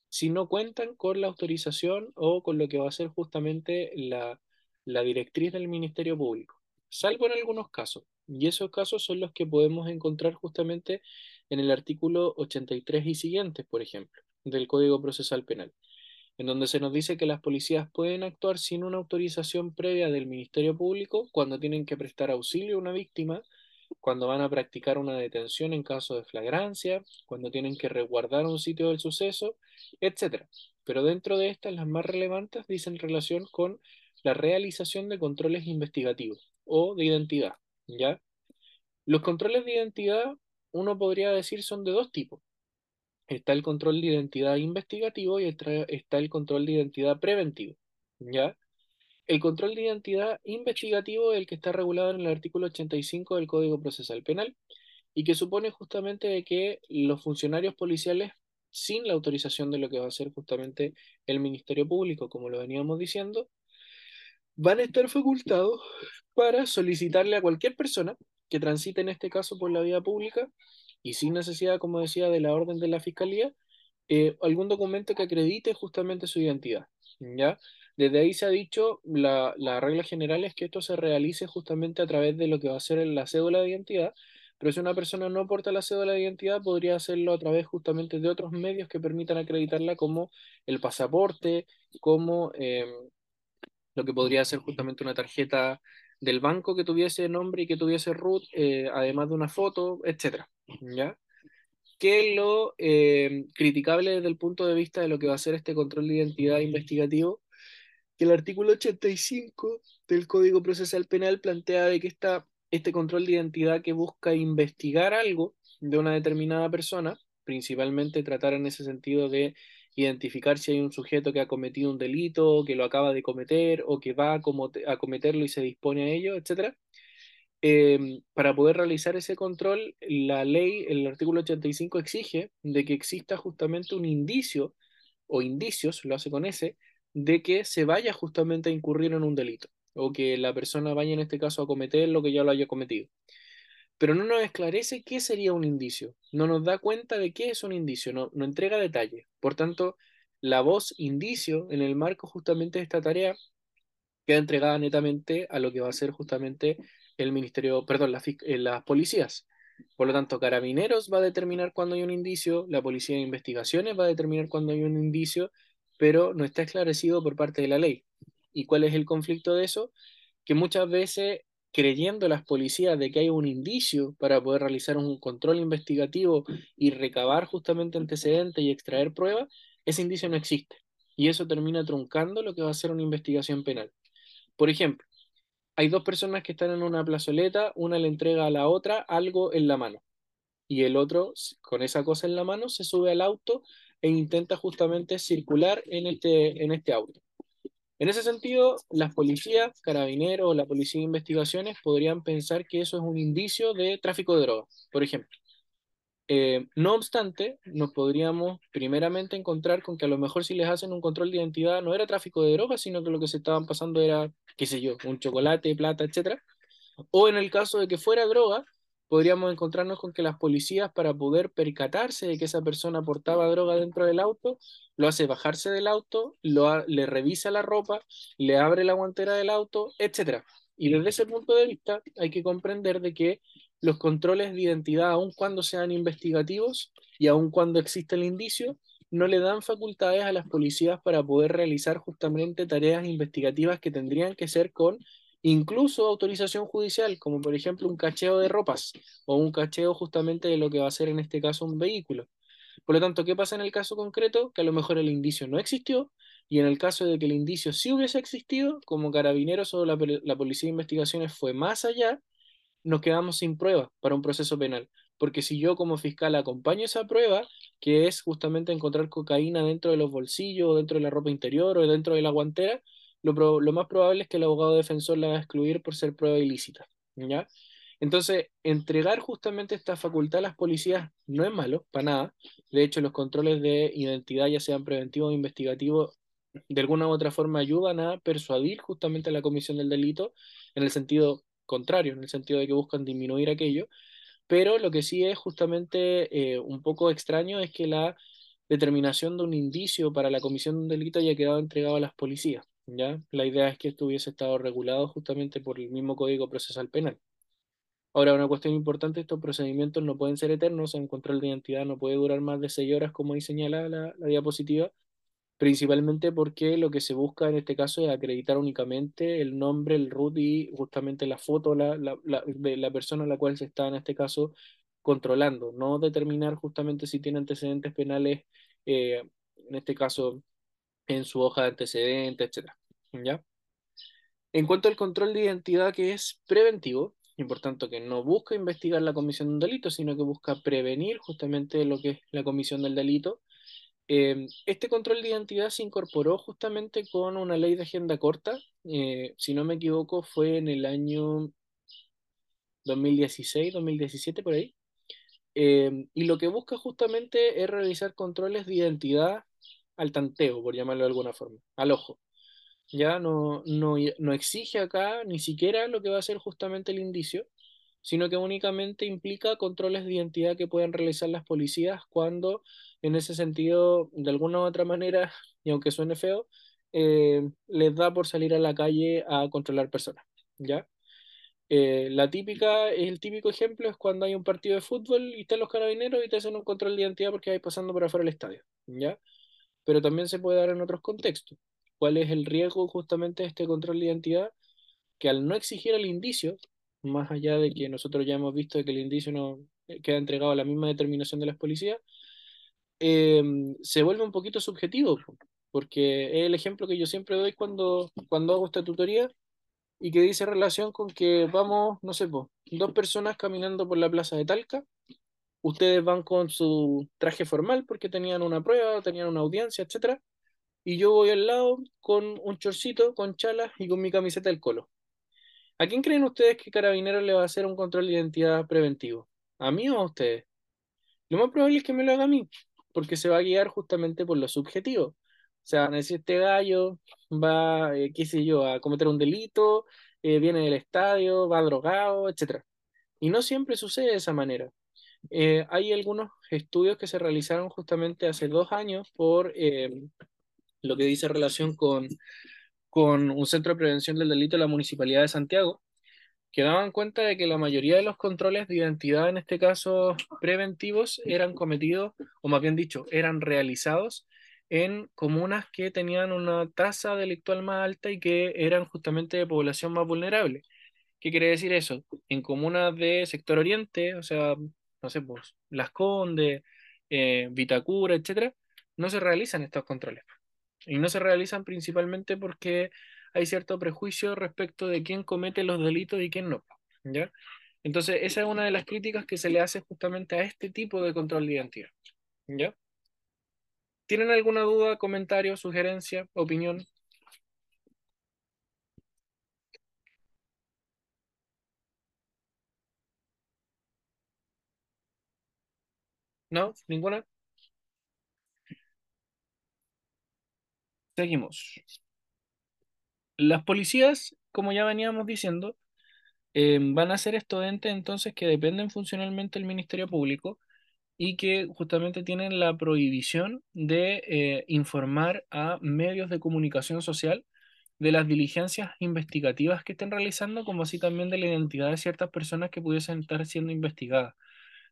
si no cuentan con la autorización o con lo que va a ser justamente la, la directriz del Ministerio Público, salvo en algunos casos. Y esos casos son los que podemos encontrar justamente en el artículo 83 y siguientes, por ejemplo, del Código Procesal Penal, en donde se nos dice que las policías pueden actuar sin una autorización previa del Ministerio Público cuando tienen que prestar auxilio a una víctima, cuando van a practicar una detención en caso de flagrancia, cuando tienen que resguardar un sitio del suceso, etc. Pero dentro de estas, las más relevantes dicen relación con la realización de controles investigativos o de identidad. ¿ya? Los controles de identidad, uno podría decir, son de dos tipos. Está el control de identidad investigativo y está el control de identidad preventivo, ¿ya? El control de identidad investigativo es el que está regulado en el artículo 85 del Código Procesal Penal y que supone justamente de que los funcionarios policiales, sin la autorización de lo que va a ser justamente el Ministerio Público, como lo veníamos diciendo, van a estar facultados para solicitarle a cualquier persona que transite en este caso por la vía pública y sin necesidad, como decía, de la orden de la fiscalía, eh, algún documento que acredite justamente su identidad. ¿ya? Desde ahí se ha dicho, la, la regla general es que esto se realice justamente a través de lo que va a ser la cédula de identidad, pero si una persona no porta la cédula de identidad, podría hacerlo a través justamente de otros medios que permitan acreditarla como el pasaporte, como em, lo que podría ser justamente una tarjeta del banco que tuviese nombre y que tuviese root, eh, además de una foto, etcétera, ¿ya? ¿Qué es lo eh, criticable desde el punto de vista de lo que va a ser este control de identidad investigativo? Que el artículo 85 del Código Procesal Penal plantea de que esta, este control de identidad que busca investigar algo de una determinada persona, principalmente tratar en ese sentido de identificar si hay un sujeto que ha cometido un delito, que lo acaba de cometer o que va a, cometerlo y se dispone a ello, etc. Em, para poder realizar ese control, la ley, el artículo 85 exige de que exista justamente un indicio o indicios, lo hace con ese, de que se vaya justamente a incurrir en un delito o que la persona vaya en este caso a cometer lo que ya lo haya cometido. Pero no nos esclarece qué sería un indicio, no nos da cuenta de qué es un indicio, no, entrega detalles. Por tanto, la voz indicio en el marco justamente de esta tarea queda entregada netamente a lo que va a ser justamente el ministerio, perdón, eh, las policías. Por lo tanto, Carabineros va a determinar cuándo hay un indicio, la Policía de Investigaciones va a determinar cuándo hay un indicio, pero no está esclarecido por parte de la ley. ¿Y cuál es el conflicto de eso? Que muchas veces, creyendo las policías de que hay un indicio para poder realizar un control investigativo y recabar justamente antecedentes y extraer pruebas, ese indicio no existe. Y eso termina truncando lo que va a ser una investigación penal. Por ejemplo, hay dos personas que están en una plazoleta, una le entrega a la otra algo en la mano y el otro con esa cosa en la mano se sube al auto e intenta justamente circular en este, en este auto. En ese sentido, las policías, carabineros o la policía de investigaciones podrían pensar que eso es un indicio de tráfico de drogas, por ejemplo. Eh, no obstante, nos podríamos primeramente encontrar con que a lo mejor si les hacen un control de identidad no era tráfico de drogas, sino que lo que se estaban pasando era, qué sé yo, un chocolate, plata, etc. O en el caso de que fuera droga, podríamos encontrarnos con que las policías, para poder percatarse de que esa persona portaba droga dentro del auto, lo hace bajarse del auto, lo, le revisa la ropa, le abre la guantera del auto, etc. Y desde ese punto de vista hay que comprender de que los controles de identidad, aun cuando sean investigativos y aun cuando existe el indicio, no le dan facultades a las policías para poder realizar justamente tareas investigativas que tendrían que ser con incluso autorización judicial, como por ejemplo un cacheo de ropas o un cacheo justamente de lo que va a ser en este caso un vehículo. Por lo tanto, ¿qué pasa en el caso concreto? Que a lo mejor el indicio no existió y en el caso de que el indicio sí hubiese existido, como carabineros o la, Policía de Investigaciones fue más allá, nos quedamos sin prueba para un proceso penal. Porque si yo como fiscal acompaño esa prueba, que es justamente encontrar cocaína dentro de los bolsillos, o dentro de la ropa interior o dentro de la guantera, lo, lo más probable es que el abogado defensor la va a excluir por ser prueba ilícita. ¿ya? Entonces, entregar justamente esta facultad a las policías no es malo, para nada. De hecho, los controles de identidad, ya sean preventivos o investigativos, de alguna u otra forma ayudan a persuadir justamente a la comisión del delito en el sentido contrario, en el sentido de que buscan disminuir aquello, pero lo que sí es justamente eh, un poco extraño es que la determinación de un indicio para la comisión de un delito haya quedado entregado a las policías. ¿Ya? La idea es que esto hubiese estado regulado justamente por el mismo Código Procesal Penal. Ahora, una cuestión importante, estos procedimientos no pueden ser eternos, un control de identidad no puede durar más de seis horas, como ahí señala la diapositiva, principalmente porque lo que se busca en este caso es acreditar únicamente el nombre, el root y justamente la foto la, de la persona a la cual se está en este caso controlando, no determinar justamente si tiene antecedentes penales, eh, en este caso en su hoja de antecedentes, etc. ¿Ya? En cuanto al control de identidad que es preventivo, importante que no busca investigar la comisión de un delito, sino que busca prevenir justamente lo que es la comisión del delito, Em, este control de identidad se incorporó justamente con una ley de agenda corta, eh, si no me equivoco fue en el año 2016, 2017 por ahí, em, y lo que busca justamente es realizar controles de identidad al tanteo, por llamarlo de alguna forma, al ojo. Ya no, no, no exige acá ni siquiera lo que va a ser justamente el indicio, sino que únicamente implica controles de identidad que puedan realizar las policías cuando en ese sentido, de alguna u otra manera, y aunque suene feo, eh, les da por salir a la calle a controlar personas, ¿ya? Eh, la típica, el típico ejemplo es cuando hay un partido de fútbol y están los carabineros y te hacen un control de identidad porque hay pasando por afuera del estadio, ¿ya? Pero también se puede dar en otros contextos. ¿Cuál es el riesgo justamente de este control de identidad? Que al no exigir el indicio, más allá de que nosotros ya hemos visto que el indicio no eh, queda entregado a la misma determinación de las policías, Em, se vuelve un poquito subjetivo, porque es el ejemplo que yo siempre doy cuando, cuando hago esta tutoría y que dice relación con que vamos, no sé, dos personas caminando por la plaza de Talca, ustedes van con su traje formal porque tenían una prueba, tenían una audiencia, etc. Y yo voy al lado con un chorcito, con chalas y con mi camiseta del colo. ¿A quién creen ustedes que Carabinero le va a hacer un control de identidad preventivo? ¿A mí o a ustedes? Lo más probable es que me lo haga a mí, porque se va a guiar justamente por lo subjetivo. O sea, si este gallo va, eh, qué sé yo, a cometer un delito, eh, viene del estadio, va drogado, etc. Y no siempre sucede de esa manera. Eh, hay algunos estudios que se realizaron justamente hace dos años por eh, lo que dice relación con, con un centro de prevención del delito de la Municipalidad de Santiago, que daban cuenta de que la mayoría de los controles de identidad, en este caso preventivos, eran cometidos, o más bien dicho, eran realizados en comunas que tenían una tasa delictual más alta y que eran justamente de población más vulnerable. ¿Qué quiere decir eso? En comunas de sector oriente, o sea, no sé, pues, Las Condes, eh, Vitacura, etcétera, no se realizan estos controles. Y no se realizan principalmente porque hay cierto prejuicio respecto de quién comete los delitos y quién no. ¿ya? Entonces, esa es una de las críticas que se le hace justamente a este tipo de control de identidad. ¿ya? ¿Tienen alguna duda, comentario, sugerencia, opinión? ¿No? ¿Ninguna? Seguimos. Las policías, como ya veníamos diciendo, eh, van a ser estos entonces que dependen funcionalmente del Ministerio Público y que justamente tienen la prohibición de eh, informar a medios de comunicación social de las diligencias investigativas que estén realizando, como así también de la identidad de ciertas personas que pudiesen estar siendo investigadas.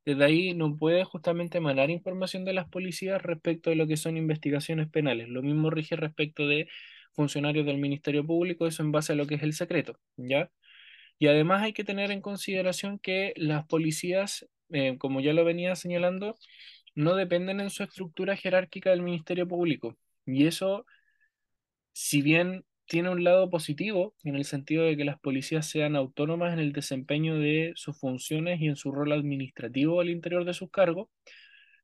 Desde ahí no puede justamente emanar información de las policías respecto de lo que son investigaciones penales. Lo mismo rige respecto de funcionarios del Ministerio Público, eso en base a lo que es el secreto, ¿ya? Y además hay que tener en consideración que las policías, eh, como ya lo venía señalando, no dependen en su estructura jerárquica del Ministerio Público. Y eso, si bien tiene un lado positivo, en el sentido de que las policías sean autónomas en el desempeño de sus funciones y en su rol administrativo al interior de sus cargos,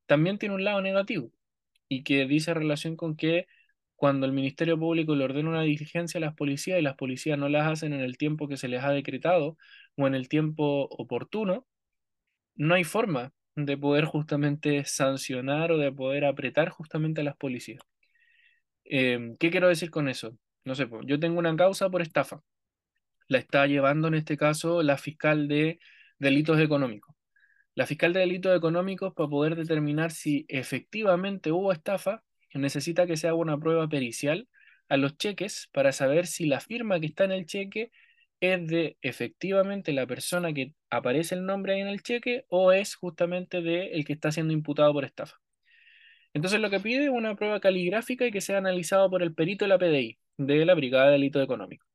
también tiene un lado negativo, y que dice relación con que cuando el Ministerio Público le ordena una diligencia a las policías y las policías no las hacen en el tiempo que se les ha decretado o en el tiempo oportuno, no hay forma de poder justamente sancionar o de poder apretar justamente a las policías. Em, ¿qué quiero decir con eso? No sé, yo tengo una causa por estafa. La está llevando en este caso la fiscal de delitos económicos. La fiscal de delitos económicos, para poder determinar si efectivamente hubo estafa, necesita que se haga una prueba pericial a los cheques para saber si la firma que está en el cheque es de efectivamente la persona que aparece el nombre ahí en el cheque o es justamente de el que está siendo imputado por estafa. Entonces lo que pide es una prueba caligráfica y que sea analizado por el perito de la PDI, de la Brigada de Delito Económico.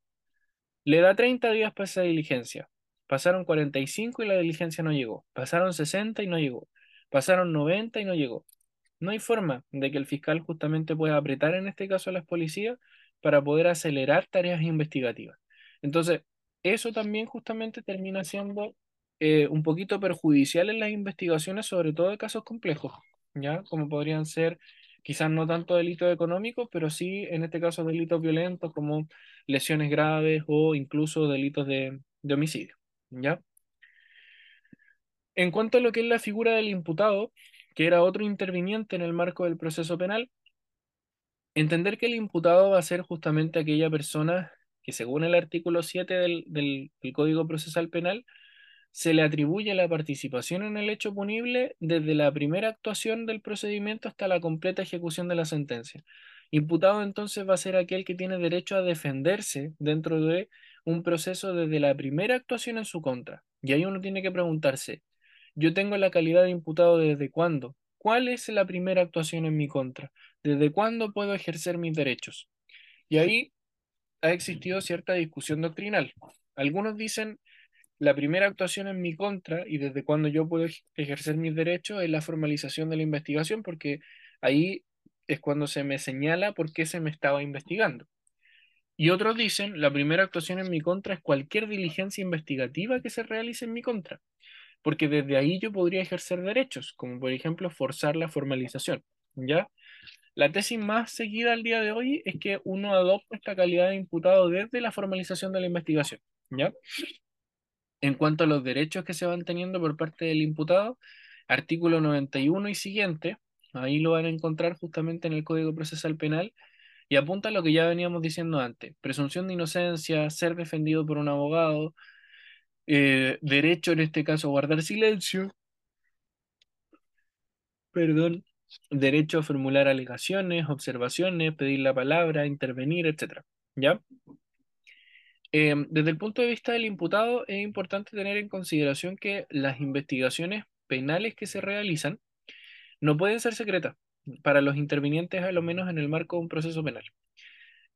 Le da 30 días para esa diligencia. Pasaron 45 y la diligencia no llegó. Pasaron 60 y no llegó. Pasaron 90 y no llegó. No hay forma de que el fiscal justamente pueda apretar en este caso a las policías para poder acelerar tareas investigativas. Entonces, eso también justamente termina siendo eh, un poquito perjudicial en las investigaciones, sobre todo de casos complejos, ¿ya? Como podrían ser quizás no tanto delitos económicos, pero sí en este caso delitos violentos como lesiones graves o incluso delitos de, homicidio, ¿ya? En cuanto a lo que es la figura del imputado, que era otro interviniente en el marco del proceso penal, entender que el imputado va a ser justamente aquella persona que según el artículo 7 del, del, Código Procesal Penal, se le atribuye la participación en el hecho punible desde la primera actuación del procedimiento hasta la completa ejecución de la sentencia. Imputado entonces va a ser aquel que tiene derecho a defenderse dentro de un proceso desde la primera actuación en su contra. Y ahí uno tiene que preguntarse, yo tengo la calidad de imputado desde cuándo. ¿Cuál es la primera actuación en mi contra? ¿Desde cuándo puedo ejercer mis derechos? Y ahí ha existido cierta discusión doctrinal. Algunos dicen la primera actuación en mi contra y desde cuándo yo puedo ejercer mis derechos es la formalización de la investigación, porque ahí es cuando se me señala por qué se me estaba investigando. Y otros dicen la primera actuación en mi contra es cualquier diligencia investigativa que se realice en mi contra porque desde ahí yo podría ejercer derechos, como por ejemplo forzar la formalización, ¿ya? La tesis más seguida al día de hoy es que uno adopta esta calidad de imputado desde la formalización de la investigación, ¿ya? En cuanto a los derechos que se van teniendo por parte del imputado, artículo 91 y siguiente, ahí lo van a encontrar justamente en el Código Procesal Penal, y apunta a lo que ya veníamos diciendo antes, presunción de inocencia, ser defendido por un abogado, eh, derecho en este caso a guardar silencio, perdón, derecho a formular alegaciones, observaciones, pedir la palabra, intervenir, etcétera, ¿ya? Em, desde el punto de vista del imputado, es importante tener en consideración que las investigaciones penales que se realizan no pueden ser secretas para los intervinientes, a lo menos en el marco de un proceso penal.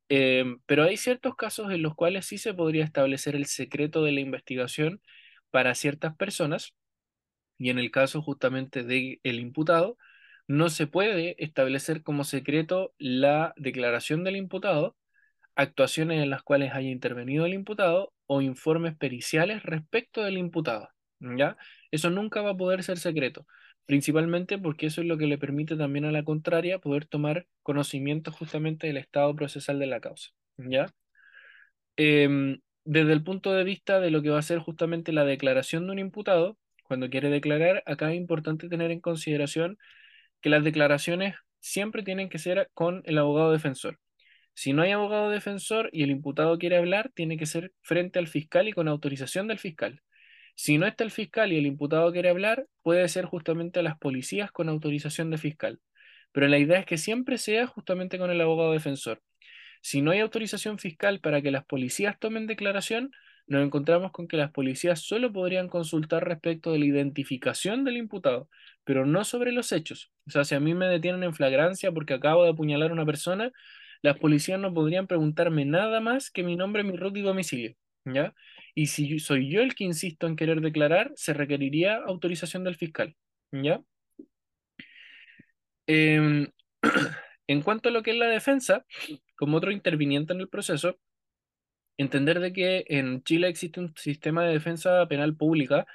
Em, pero hay ciertos casos en los cuales sí se podría establecer el secreto de la investigación para ciertas personas, y en el caso justamente del el imputado, no se puede establecer como secreto la declaración del imputado, actuaciones en las cuales haya intervenido el imputado o informes periciales respecto del imputado. ¿Ya? Eso nunca va a poder ser secreto, principalmente porque eso es lo que le permite también a la contraria poder tomar conocimiento justamente del estado procesal de la causa. ¿Ya? Em, desde el punto de vista de lo que va a ser justamente la declaración de un imputado, cuando quiere declarar, acá es importante tener en consideración que las declaraciones siempre tienen que ser con el abogado defensor. Si no hay abogado defensor y el imputado quiere hablar, tiene que ser frente al fiscal y con autorización del fiscal. Si no está el fiscal y el imputado quiere hablar, puede ser justamente a las policías con autorización de fiscal. Pero la idea es que siempre sea justamente con el abogado defensor. Si no hay autorización fiscal para que las policías tomen declaración, nos encontramos con que las policías solo podrían consultar respecto de la identificación del imputado, pero no sobre los hechos. O sea, si a mí me detienen en flagrancia porque acabo de apuñalar a una persona, las policías no podrían preguntarme nada más que mi nombre, mi root y domicilio, ¿ya? Y si soy yo el que insisto en querer declarar, se requeriría autorización del fiscal, ¿ya? Em, en cuanto a lo que es la defensa, como otro interviniente en el proceso, entender de que en Chile existe un sistema de defensa penal pública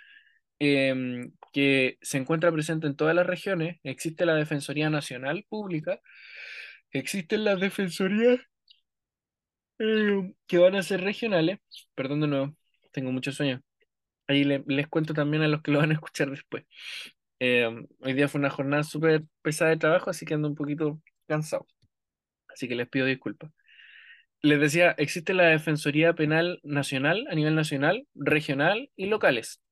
em, que se encuentra presente en todas las regiones, existe la Defensoría Nacional Pública, existen las defensorías eh, que van a ser regionales, perdón de nuevo, tengo mucho sueño. Ahí les cuento también a los que lo van a escuchar después. Em, hoy día fue una jornada súper pesada de trabajo, así que ando un poquito cansado. Así que les pido disculpas les decía, existe la Defensoría Penal Nacional a nivel nacional, regional y locales.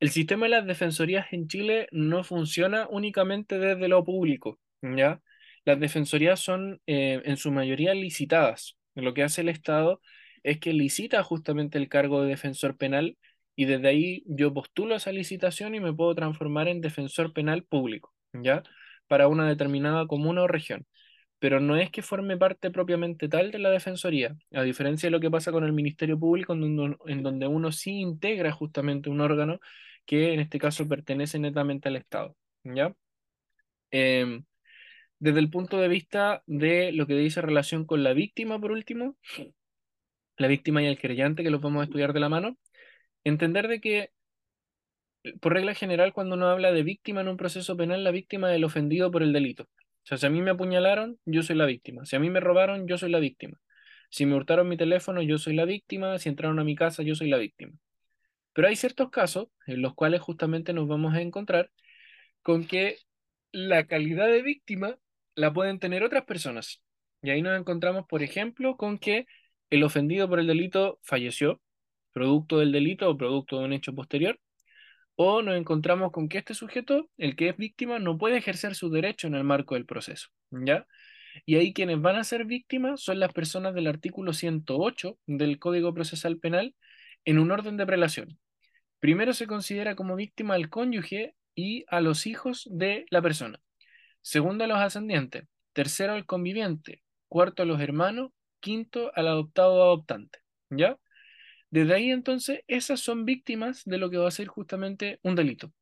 El sistema de las defensorías en Chile no funciona únicamente desde lo público, ¿ya? Las defensorías son eh, en su mayoría licitadas. Lo que hace el Estado es que licita justamente el cargo de defensor penal y desde ahí yo postulo esa licitación y me puedo transformar en defensor penal público, ¿ya? Para una determinada comuna o región pero no es que forme parte propiamente tal de la Defensoría, a diferencia de lo que pasa con el Ministerio Público, en donde, uno sí integra justamente un órgano que en este caso pertenece netamente al Estado. ¿ya? Em, desde el punto de vista de lo que dice relación con la víctima, por último, la víctima y el querellante, que los vamos a estudiar de la mano, entender de que, por regla general, cuando uno habla de víctima en un proceso penal, la víctima es el ofendido por el delito. O sea, si a mí me apuñalaron, yo soy la víctima. Si a mí me robaron, yo soy la víctima. Si me hurtaron mi teléfono, yo soy la víctima. Si entraron a mi casa, yo soy la víctima. Pero hay ciertos casos en los cuales justamente nos vamos a encontrar con que la calidad de víctima la pueden tener otras personas. Y ahí nos encontramos, por ejemplo, con que el ofendido por el delito falleció, producto del delito o producto de un hecho posterior, o nos encontramos con que este sujeto, el que es víctima, no puede ejercer su derecho en el marco del proceso, ¿ya? Y ahí quienes van a ser víctimas son las personas del artículo 108 del Código Procesal Penal en un orden de prelación. Primero se considera como víctima al cónyuge y a los hijos de la persona. Segundo los ascendientes. Tercero al conviviente. Cuarto los hermanos. Quinto al adoptado o adoptante. ¿Ya? Desde ahí entonces, esas son víctimas de lo que va a ser justamente un delito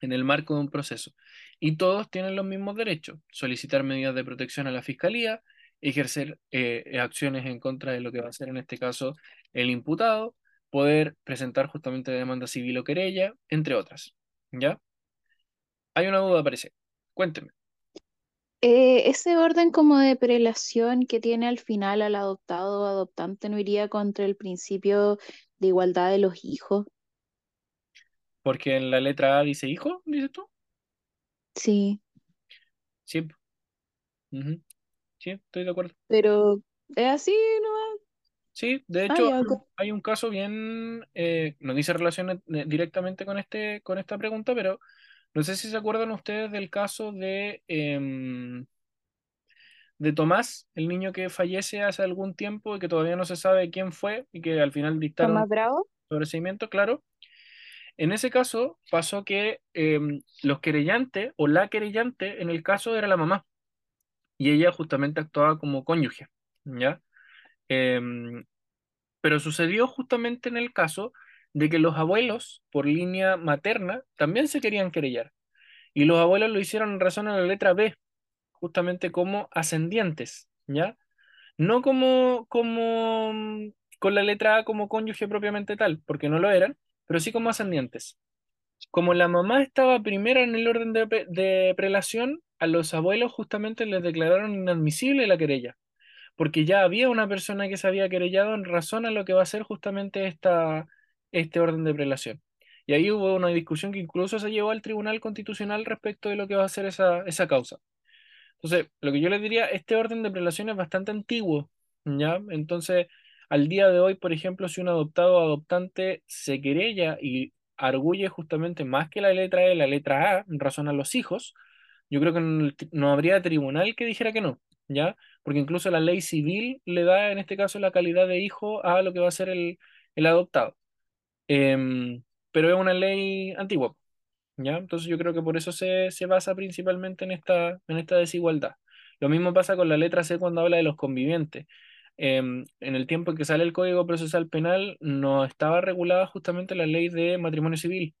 en el marco de un proceso. Y todos tienen los mismos derechos, solicitar medidas de protección a la fiscalía, ejercer eh, acciones en contra de lo que va a ser en este caso el imputado, poder presentar justamente demanda civil o querella, entre otras. ¿Ya? Hay una duda, parece. Cuénteme. Eh, ese orden como de prelación que tiene al final al adoptado o adoptante no iría contra el principio de igualdad de los hijos. Porque en la letra A dice hijo, dices tú. Sí, Sí. Sí, estoy de acuerdo. pero es así nomás. Sí, de Ah, hecho hay un caso bien, eh, no dice relación eh, directamente con este, con esta pregunta, pero no sé si se acuerdan ustedes del caso de, em, de Tomás, el niño que fallece hace algún tiempo y que todavía no se sabe quién fue y que al final dictaron Tomás Bravo. sobreseimiento, claro. En ese caso pasó que em, los querellantes o la querellante en el caso era la mamá y ella justamente actuaba como cónyuge, ¿ya? Em, pero sucedió justamente en el caso de que los abuelos por línea materna también se querían querellar y los abuelos lo hicieron en razón a la letra B, justamente como ascendientes, ¿ya? No como, como mm, con la letra A como cónyuge propiamente tal, porque no lo eran, pero sí como ascendientes. Como la mamá estaba primera en el orden de, pre- de prelación, a los abuelos justamente les declararon inadmisible la querella, porque ya había una persona que se había querellado en razón a lo que va a ser justamente esta, este orden de prelación. Y ahí hubo una discusión que incluso se llevó al Tribunal Constitucional respecto de lo que va a ser esa, esa causa. Entonces, lo que yo les diría, este orden de prelación es bastante antiguo, ¿ya? Entonces, al día de hoy, por ejemplo, si un adoptado o adoptante se querella y arguye justamente más que la letra E, la letra A, en razón a los hijos, yo creo que no, habría tribunal que dijera que no, ¿ya? Porque incluso la ley civil le da, en este caso, la calidad de hijo a lo que va a ser el, el adoptado. Em, pero es una ley antigua. ¿ya? Entonces yo creo que por eso se, se basa principalmente en esta, en esta desigualdad. Lo mismo pasa con la letra C cuando habla de los convivientes. Em, en el tiempo en que sale el Código Procesal Penal no estaba regulada justamente la ley de matrimonio civil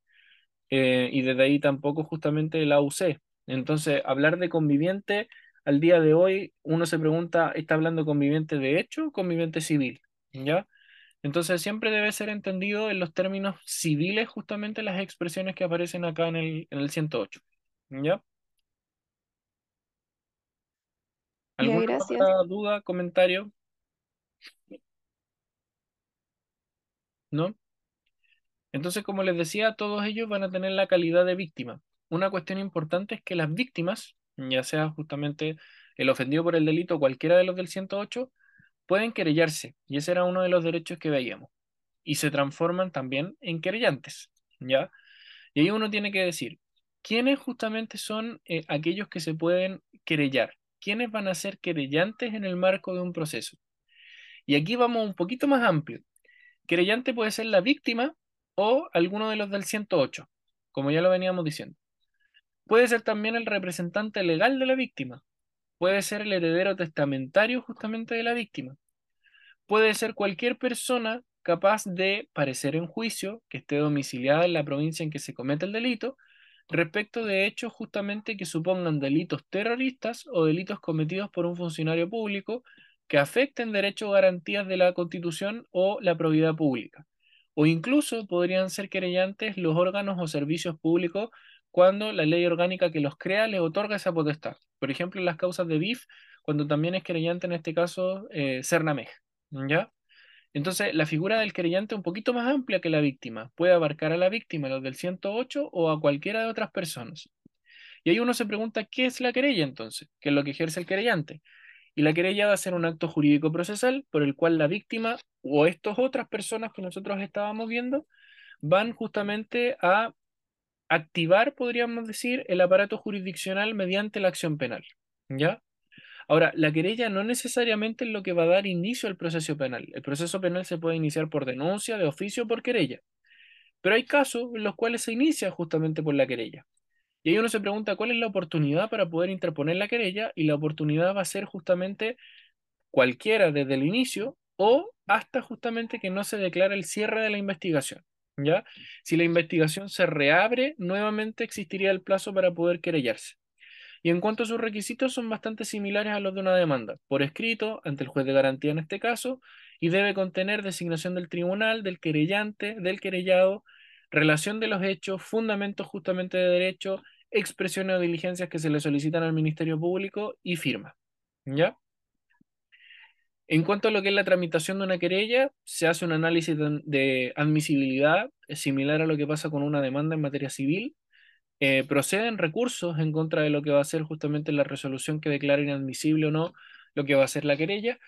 eh, y desde ahí tampoco justamente la UC. Entonces, hablar de conviviente al día de hoy, uno se pregunta, ¿está hablando conviviente de hecho o conviviente civil? ¿Ya? Entonces siempre debe ser entendido en los términos civiles justamente las expresiones que aparecen acá en el, en el 108. ¿Ya? Ya, ¿Alguna gracias. otra duda, comentario? ¿No? Entonces, como les decía, todos ellos van a tener la calidad de víctima. Una cuestión importante es que las víctimas, ya sea justamente el ofendido por el delito, cualquiera de los del 108, pueden querellarse. Y ese era uno de los derechos que veíamos. Y se transforman también en querellantes. ¿Ya? Y ahí uno tiene que decir, ¿quiénes justamente son eh, aquellos que se pueden querellar? ¿Quiénes van a ser querellantes en el marco de un proceso? Y aquí vamos un poquito más amplio. Querellante puede ser la víctima o alguno de los del 108, como ya lo veníamos diciendo. Puede ser también el representante legal de la víctima. Puede ser el heredero testamentario justamente de la víctima. Puede ser cualquier persona capaz de parecer en juicio, que esté domiciliada en la provincia en que se comete el delito, respecto de hechos justamente que supongan delitos terroristas o delitos cometidos por un funcionario público que afecten derechos o garantías de la Constitución o la probidad pública. O incluso podrían ser querellantes los órganos o servicios públicos cuando la ley orgánica que los crea les otorga esa potestad. Por ejemplo, en las causas de BIF, cuando también es querellante en este caso eh, Cernamej. ¿Ya? Entonces, la figura del querellante es un poquito más amplia que la víctima. Puede abarcar a la víctima, los del 108, o a cualquiera de otras personas. Y ahí uno se pregunta, ¿qué es la querella entonces? ¿Qué es lo que ejerce el querellante? Y la querella va a ser un acto jurídico procesal por el cual la víctima o estas otras personas que nosotros estábamos viendo van justamente a activar, podríamos decir, el aparato jurisdiccional mediante la acción penal. ¿Ya? Ahora, la querella no necesariamente es lo que va a dar inicio al proceso penal. El proceso penal se puede iniciar por denuncia, de oficio o por querella. Pero hay casos en los cuales se inicia justamente por la querella. Y ahí uno se pregunta cuál es la oportunidad para poder interponer la querella y la oportunidad va a ser justamente cualquiera desde el inicio o hasta justamente que no se declara el cierre de la investigación. ¿Ya? Si la investigación se reabre, nuevamente existiría el plazo para poder querellarse. Y en cuanto a sus requisitos, son bastante similares a los de una demanda, por escrito, ante el juez de garantía en este caso, y debe contener designación del tribunal, del querellante, del querellado, relación de los hechos, fundamentos justamente de derecho, expresiones o diligencias que se le solicitan al Ministerio Público y firma. ¿Ya? En cuanto a lo que es la tramitación de una querella, se hace un análisis de, admisibilidad, similar a lo que pasa con una demanda en materia civil, eh, proceden recursos en contra de lo que va a ser justamente la resolución que declara inadmisible o no lo que va a ser la querella.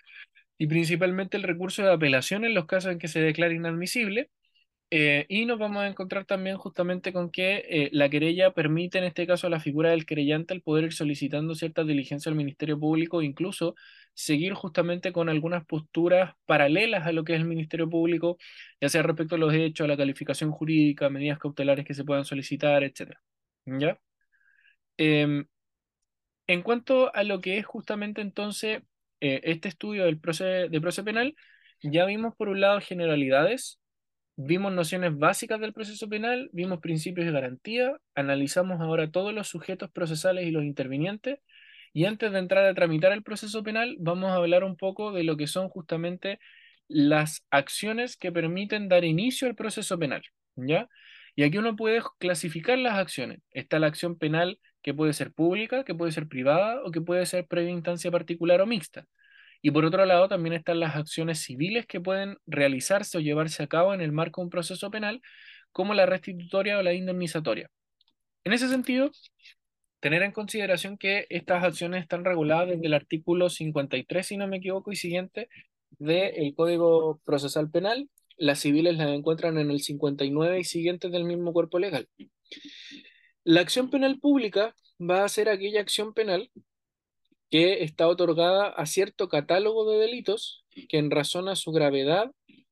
y principalmente el recurso de apelación en los casos en que se declare inadmisible. Eh, y nos vamos a encontrar también justamente con que eh, la querella permite en este caso a la figura del querellante el poder ir solicitando cierta diligencia al Ministerio Público, incluso seguir justamente con algunas posturas paralelas a lo que es el Ministerio Público, ya sea respecto a los hechos, a la calificación jurídica, medidas cautelares que se puedan solicitar, etc. ¿Ya? Em, en cuanto a lo que es justamente entonces eh, este estudio del proceso de proceso penal, ya vimos por un lado generalidades, vimos nociones básicas del proceso penal, vimos principios de garantía, analizamos ahora todos los sujetos procesales y los intervinientes, y antes de entrar a tramitar el proceso penal, vamos a hablar un poco de lo que son justamente las acciones que permiten dar inicio al proceso penal, ¿ya? Y aquí uno puede clasificar las acciones. Está la acción penal que puede ser pública, que puede ser privada o que puede ser previa instancia particular o mixta. Y por otro lado, también están las acciones civiles que pueden realizarse o llevarse a cabo en el marco de un proceso penal, como la restitutoria o la indemnizatoria. En ese sentido, tener en consideración que estas acciones están reguladas desde el artículo 53, si no me equivoco, y siguiente del Código Procesal Penal. Las civiles las encuentran en el 59 y siguientes del mismo cuerpo legal. La acción penal pública va a ser aquella acción penal que está otorgada a cierto catálogo de delitos que en razón a su gravedad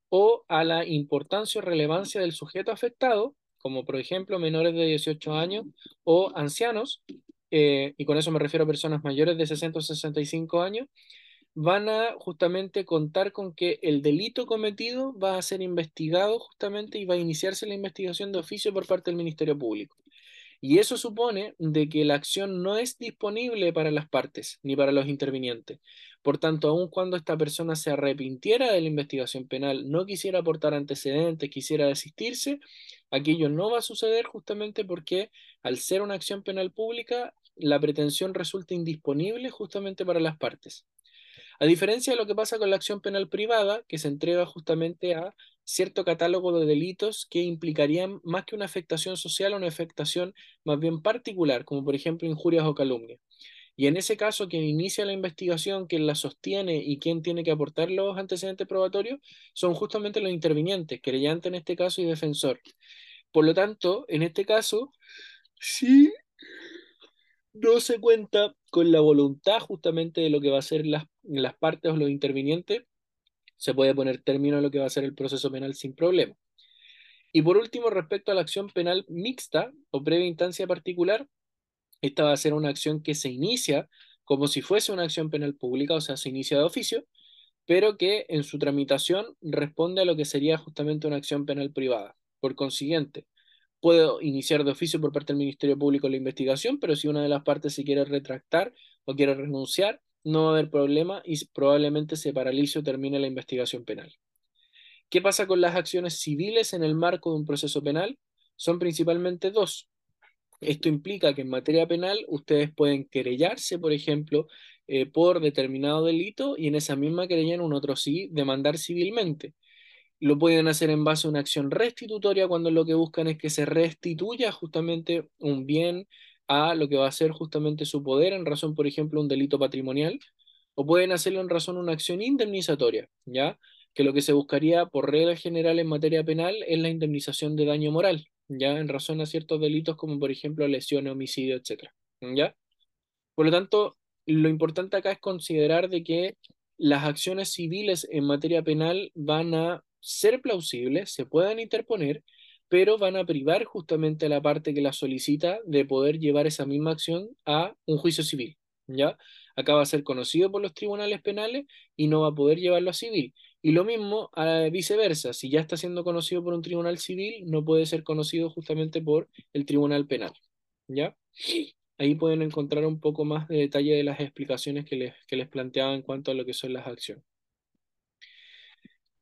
o a la importancia o relevancia del sujeto afectado como por ejemplo menores de 18 años o ancianos, eh, y con eso me refiero a personas mayores de 60 o 65 años, van a justamente contar con que el delito cometido va a ser investigado justamente y va a iniciarse la investigación de oficio por parte del Ministerio Público. Y eso supone de que la acción no es disponible para las partes ni para los intervinientes. Por tanto, aun cuando esta persona se arrepintiera de la investigación penal, no quisiera aportar antecedentes, quisiera desistirse, aquello no va a suceder justamente porque al ser una acción penal pública, la pretensión resulta indisponible justamente para las partes. A diferencia de lo que pasa con la acción penal privada, que se entrega justamente a cierto catálogo de delitos que implicarían más que una afectación social, una afectación más bien particular, como por ejemplo injurias o calumnias. Y en ese caso, quien inicia la investigación, quien la sostiene y quien tiene que aportar los antecedentes probatorios son justamente los intervinientes, querellante en este caso y defensor. Por lo tanto, en este caso, sí no se cuenta con la voluntad justamente de lo que va a ser las, las partes o los intervinientes, se puede poner término a lo que va a ser el proceso penal sin problema. Y por último, respecto a la acción penal mixta o previa instancia particular, esta va a ser una acción que se inicia como si fuese una acción penal pública, o sea, se inicia de oficio, pero que en su tramitación responde a lo que sería justamente una acción penal privada. Por consiguiente, puedo iniciar de oficio por parte del Ministerio Público la investigación, pero si una de las partes se quiere retractar o quiere renunciar, no va a haber problema y probablemente se paralice o termine la investigación penal. ¿Qué pasa con las acciones civiles en el marco de un proceso penal? Son principalmente dos. Esto implica que en materia penal ustedes pueden querellarse, por ejemplo, eh, por determinado delito y en esa misma querella en un otro sí demandar civilmente. Lo pueden hacer en base a una acción restitutoria cuando lo que buscan es que se restituya justamente un bien a lo que va a ser justamente su poder en razón, por ejemplo, un delito patrimonial, o pueden hacerlo en razón de una acción indemnizatoria, ¿ya? Que lo que se buscaría por regla general en materia penal es la indemnización de daño moral, ¿ya? En razón a ciertos delitos como, por ejemplo, lesiones, homicidio, etc., ¿ya? Por lo tanto, lo importante acá es considerar de que las acciones civiles en materia penal van a ser plausibles, se puedan interponer, pero van a privar justamente a la parte que la solicita de poder llevar esa misma acción a un juicio civil, ¿ya? Acá va a ser conocido por los tribunales penales y no va a poder llevarlo a civil. Y lo mismo a viceversa, si ya está siendo conocido por un tribunal civil, no puede ser conocido justamente por el tribunal penal, ¿ya? Ahí pueden encontrar un poco más de detalle de las explicaciones que les, que les planteaba en cuanto a lo que son las acciones.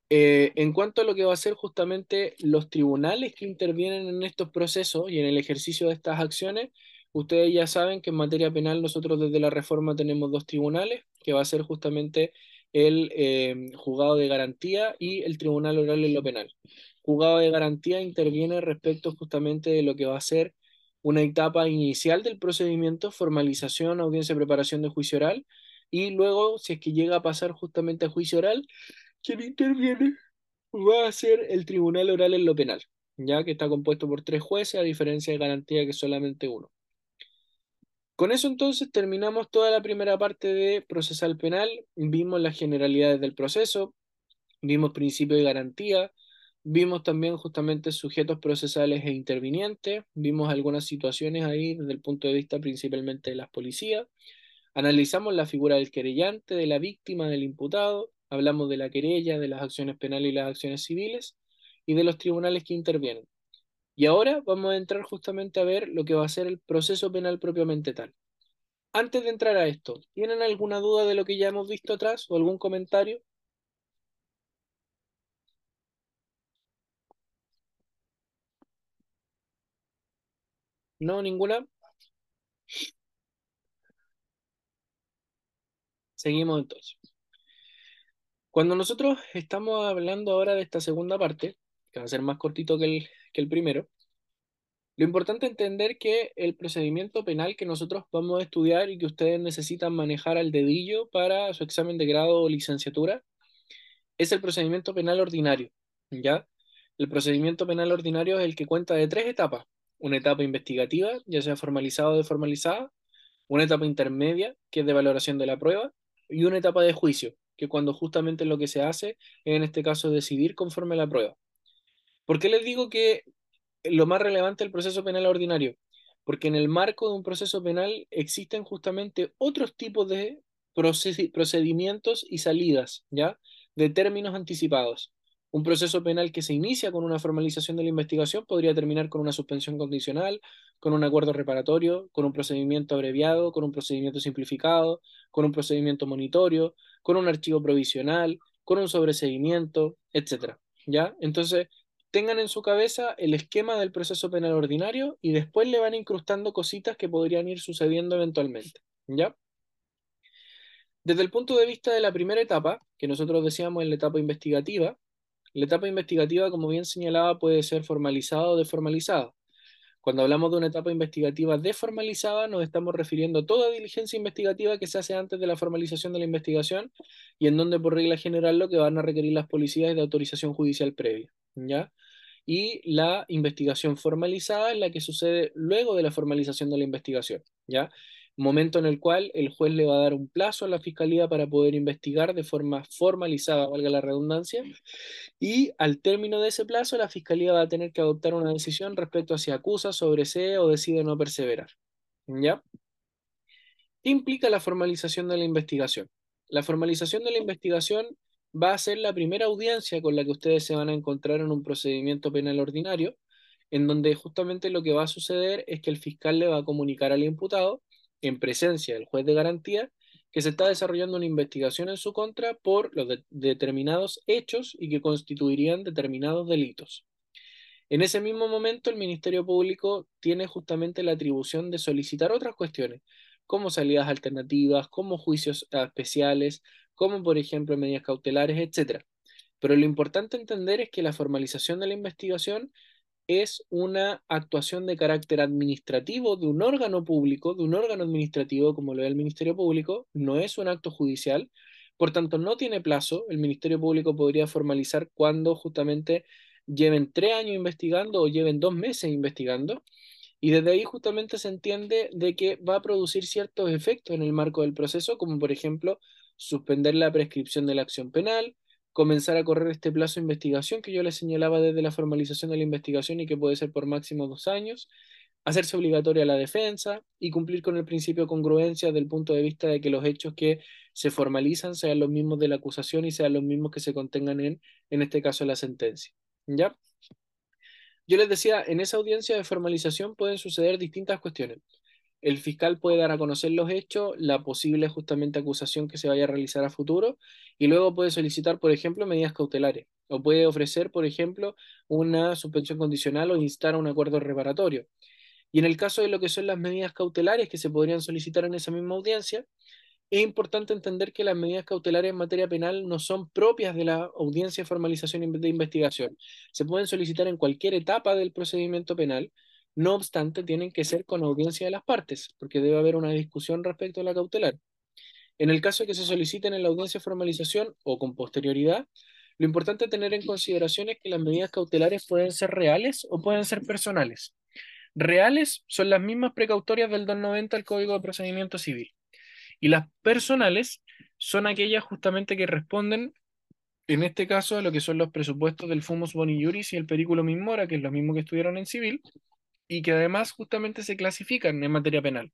Eh, en cuanto a lo que va a ser justamente los tribunales que intervienen en estos procesos y en el ejercicio de estas acciones, ustedes ya saben que en materia penal nosotros desde la reforma tenemos dos tribunales, que va a ser justamente el eh, juzgado de garantía y el tribunal oral en lo penal. Juzgado de garantía interviene respecto justamente de lo que va a ser una etapa inicial del procedimiento, formalización, audiencia, preparación de juicio oral, y luego, si es que llega a pasar justamente a juicio oral, quien interviene va a ser el tribunal oral en lo penal, ya que está compuesto por tres jueces, a diferencia de garantía que solamente uno. Con eso entonces terminamos toda la primera parte de procesal penal, vimos las generalidades del proceso, vimos principio de garantía, vimos también justamente sujetos procesales e intervinientes, vimos algunas situaciones ahí desde el punto de vista principalmente de las policías, analizamos la figura del querellante, de la víctima, del imputado, hablamos de la querella, de las acciones penales y las acciones civiles y de los tribunales que intervienen. Y ahora vamos a entrar justamente a ver lo que va a ser el proceso penal propiamente tal. Antes de entrar a esto, ¿tienen alguna duda de lo que ya hemos visto atrás o algún comentario? ¿No? ¿Ninguna? Seguimos entonces. Cuando nosotros estamos hablando ahora de esta segunda parte, que va a ser más cortito que el, que el primero, lo importante es entender que el procedimiento penal que nosotros vamos a estudiar y que ustedes necesitan manejar al dedillo para su examen de grado o licenciatura es el procedimiento penal ordinario, ¿ya? El procedimiento penal ordinario es el que cuenta de tres etapas. Una etapa investigativa, ya sea formalizada o deformalizada, una etapa intermedia, que es de valoración de la prueba, y una etapa de juicio, que cuando justamente lo que se hace es en este caso decidir conforme a la prueba. ¿Por qué les digo que lo más relevante del proceso penal ordinario? Porque en el marco de un proceso penal existen justamente otros tipos de procedimientos y salidas, ¿ya? De términos anticipados. Un proceso penal que se inicia con una formalización de la investigación podría terminar con una suspensión condicional, con un acuerdo reparatorio, con un procedimiento abreviado, con un procedimiento simplificado, con un procedimiento monitorio, con un archivo provisional, con un sobreseguimiento, etc. ¿Ya? Entonces, tengan en su cabeza el esquema del proceso penal ordinario y después le van incrustando cositas que podrían ir sucediendo eventualmente. ¿Ya? Desde el punto de vista de la primera etapa, que nosotros decíamos en la etapa investigativa, la etapa investigativa, como bien señalaba, puede ser formalizada o deformalizada. Cuando hablamos de una etapa investigativa deformalizada, nos estamos refiriendo a toda diligencia investigativa que se hace antes de la formalización de la investigación y en donde por regla general lo que van a requerir las policías es de autorización judicial previa, ¿ya? Y la investigación formalizada es la que sucede luego de la formalización de la investigación, ¿ya? Momento en el cual el juez le va a dar un plazo a la fiscalía para poder investigar de forma formalizada, valga la redundancia, y al término de ese plazo la fiscalía va a tener que adoptar una decisión respecto a si acusa, sobresee o decide no perseverar. ¿Ya? ¿Qué implica la formalización de la investigación? La formalización de la investigación va a ser la primera audiencia con la que ustedes se van a encontrar en un procedimiento penal ordinario, en donde justamente lo que va a suceder es que el fiscal le va a comunicar al imputado en presencia del juez de garantía que se está desarrollando una investigación en su contra por los determinados hechos y que constituirían determinados delitos. En ese mismo momento, el Ministerio Público tiene justamente la atribución de solicitar otras cuestiones, como salidas alternativas, como juicios especiales, como por ejemplo medidas cautelares, etc. Pero lo importante entender es que la formalización de la investigación es una actuación de carácter administrativo de un órgano público, de un órgano administrativo como lo es el Ministerio Público, no es un acto judicial, por tanto no tiene plazo, el Ministerio Público podría formalizar cuando justamente lleven tres años investigando o lleven dos meses investigando, y desde ahí justamente se entiende de que va a producir ciertos efectos en el marco del proceso, como por ejemplo suspender la prescripción de la acción penal, comenzar a correr este plazo de investigación que yo les señalaba desde la formalización de la investigación y que puede ser por máximo dos años, hacerse obligatoria la defensa y cumplir con el principio de congruencia del punto de vista de que los hechos que se formalizan sean los mismos de la acusación y sean los mismos que se contengan en, en este caso, la sentencia. ¿Ya? Yo les decía, en esa audiencia de formalización pueden suceder distintas cuestiones el fiscal puede dar a conocer los hechos, la posible justamente acusación que se vaya a realizar a futuro y luego puede solicitar, por ejemplo, medidas cautelares o puede ofrecer, por ejemplo, una suspensión condicional o instar un acuerdo reparatorio. Y en el caso de lo que son las medidas cautelares que se podrían solicitar en esa misma audiencia, es importante entender que las medidas cautelares en materia penal no son propias de la audiencia de formalización de investigación. Se pueden solicitar en cualquier etapa del procedimiento penal no obstante, tienen que ser con audiencia de las partes, porque debe haber una discusión respecto a la cautelar. En el caso de que se soliciten en la audiencia formalización o con posterioridad, lo importante tener en consideración es que las medidas cautelares pueden ser reales o pueden ser personales. Reales son las mismas precautorias del 290 del Código de Procedimiento Civil. Y las personales son aquellas justamente que responden, en este caso, a lo que son los presupuestos del Fumus Boni Juris y el Perículo Mimora, que es lo mismo que estudiaron en civil, y que además justamente se clasifican en materia penal.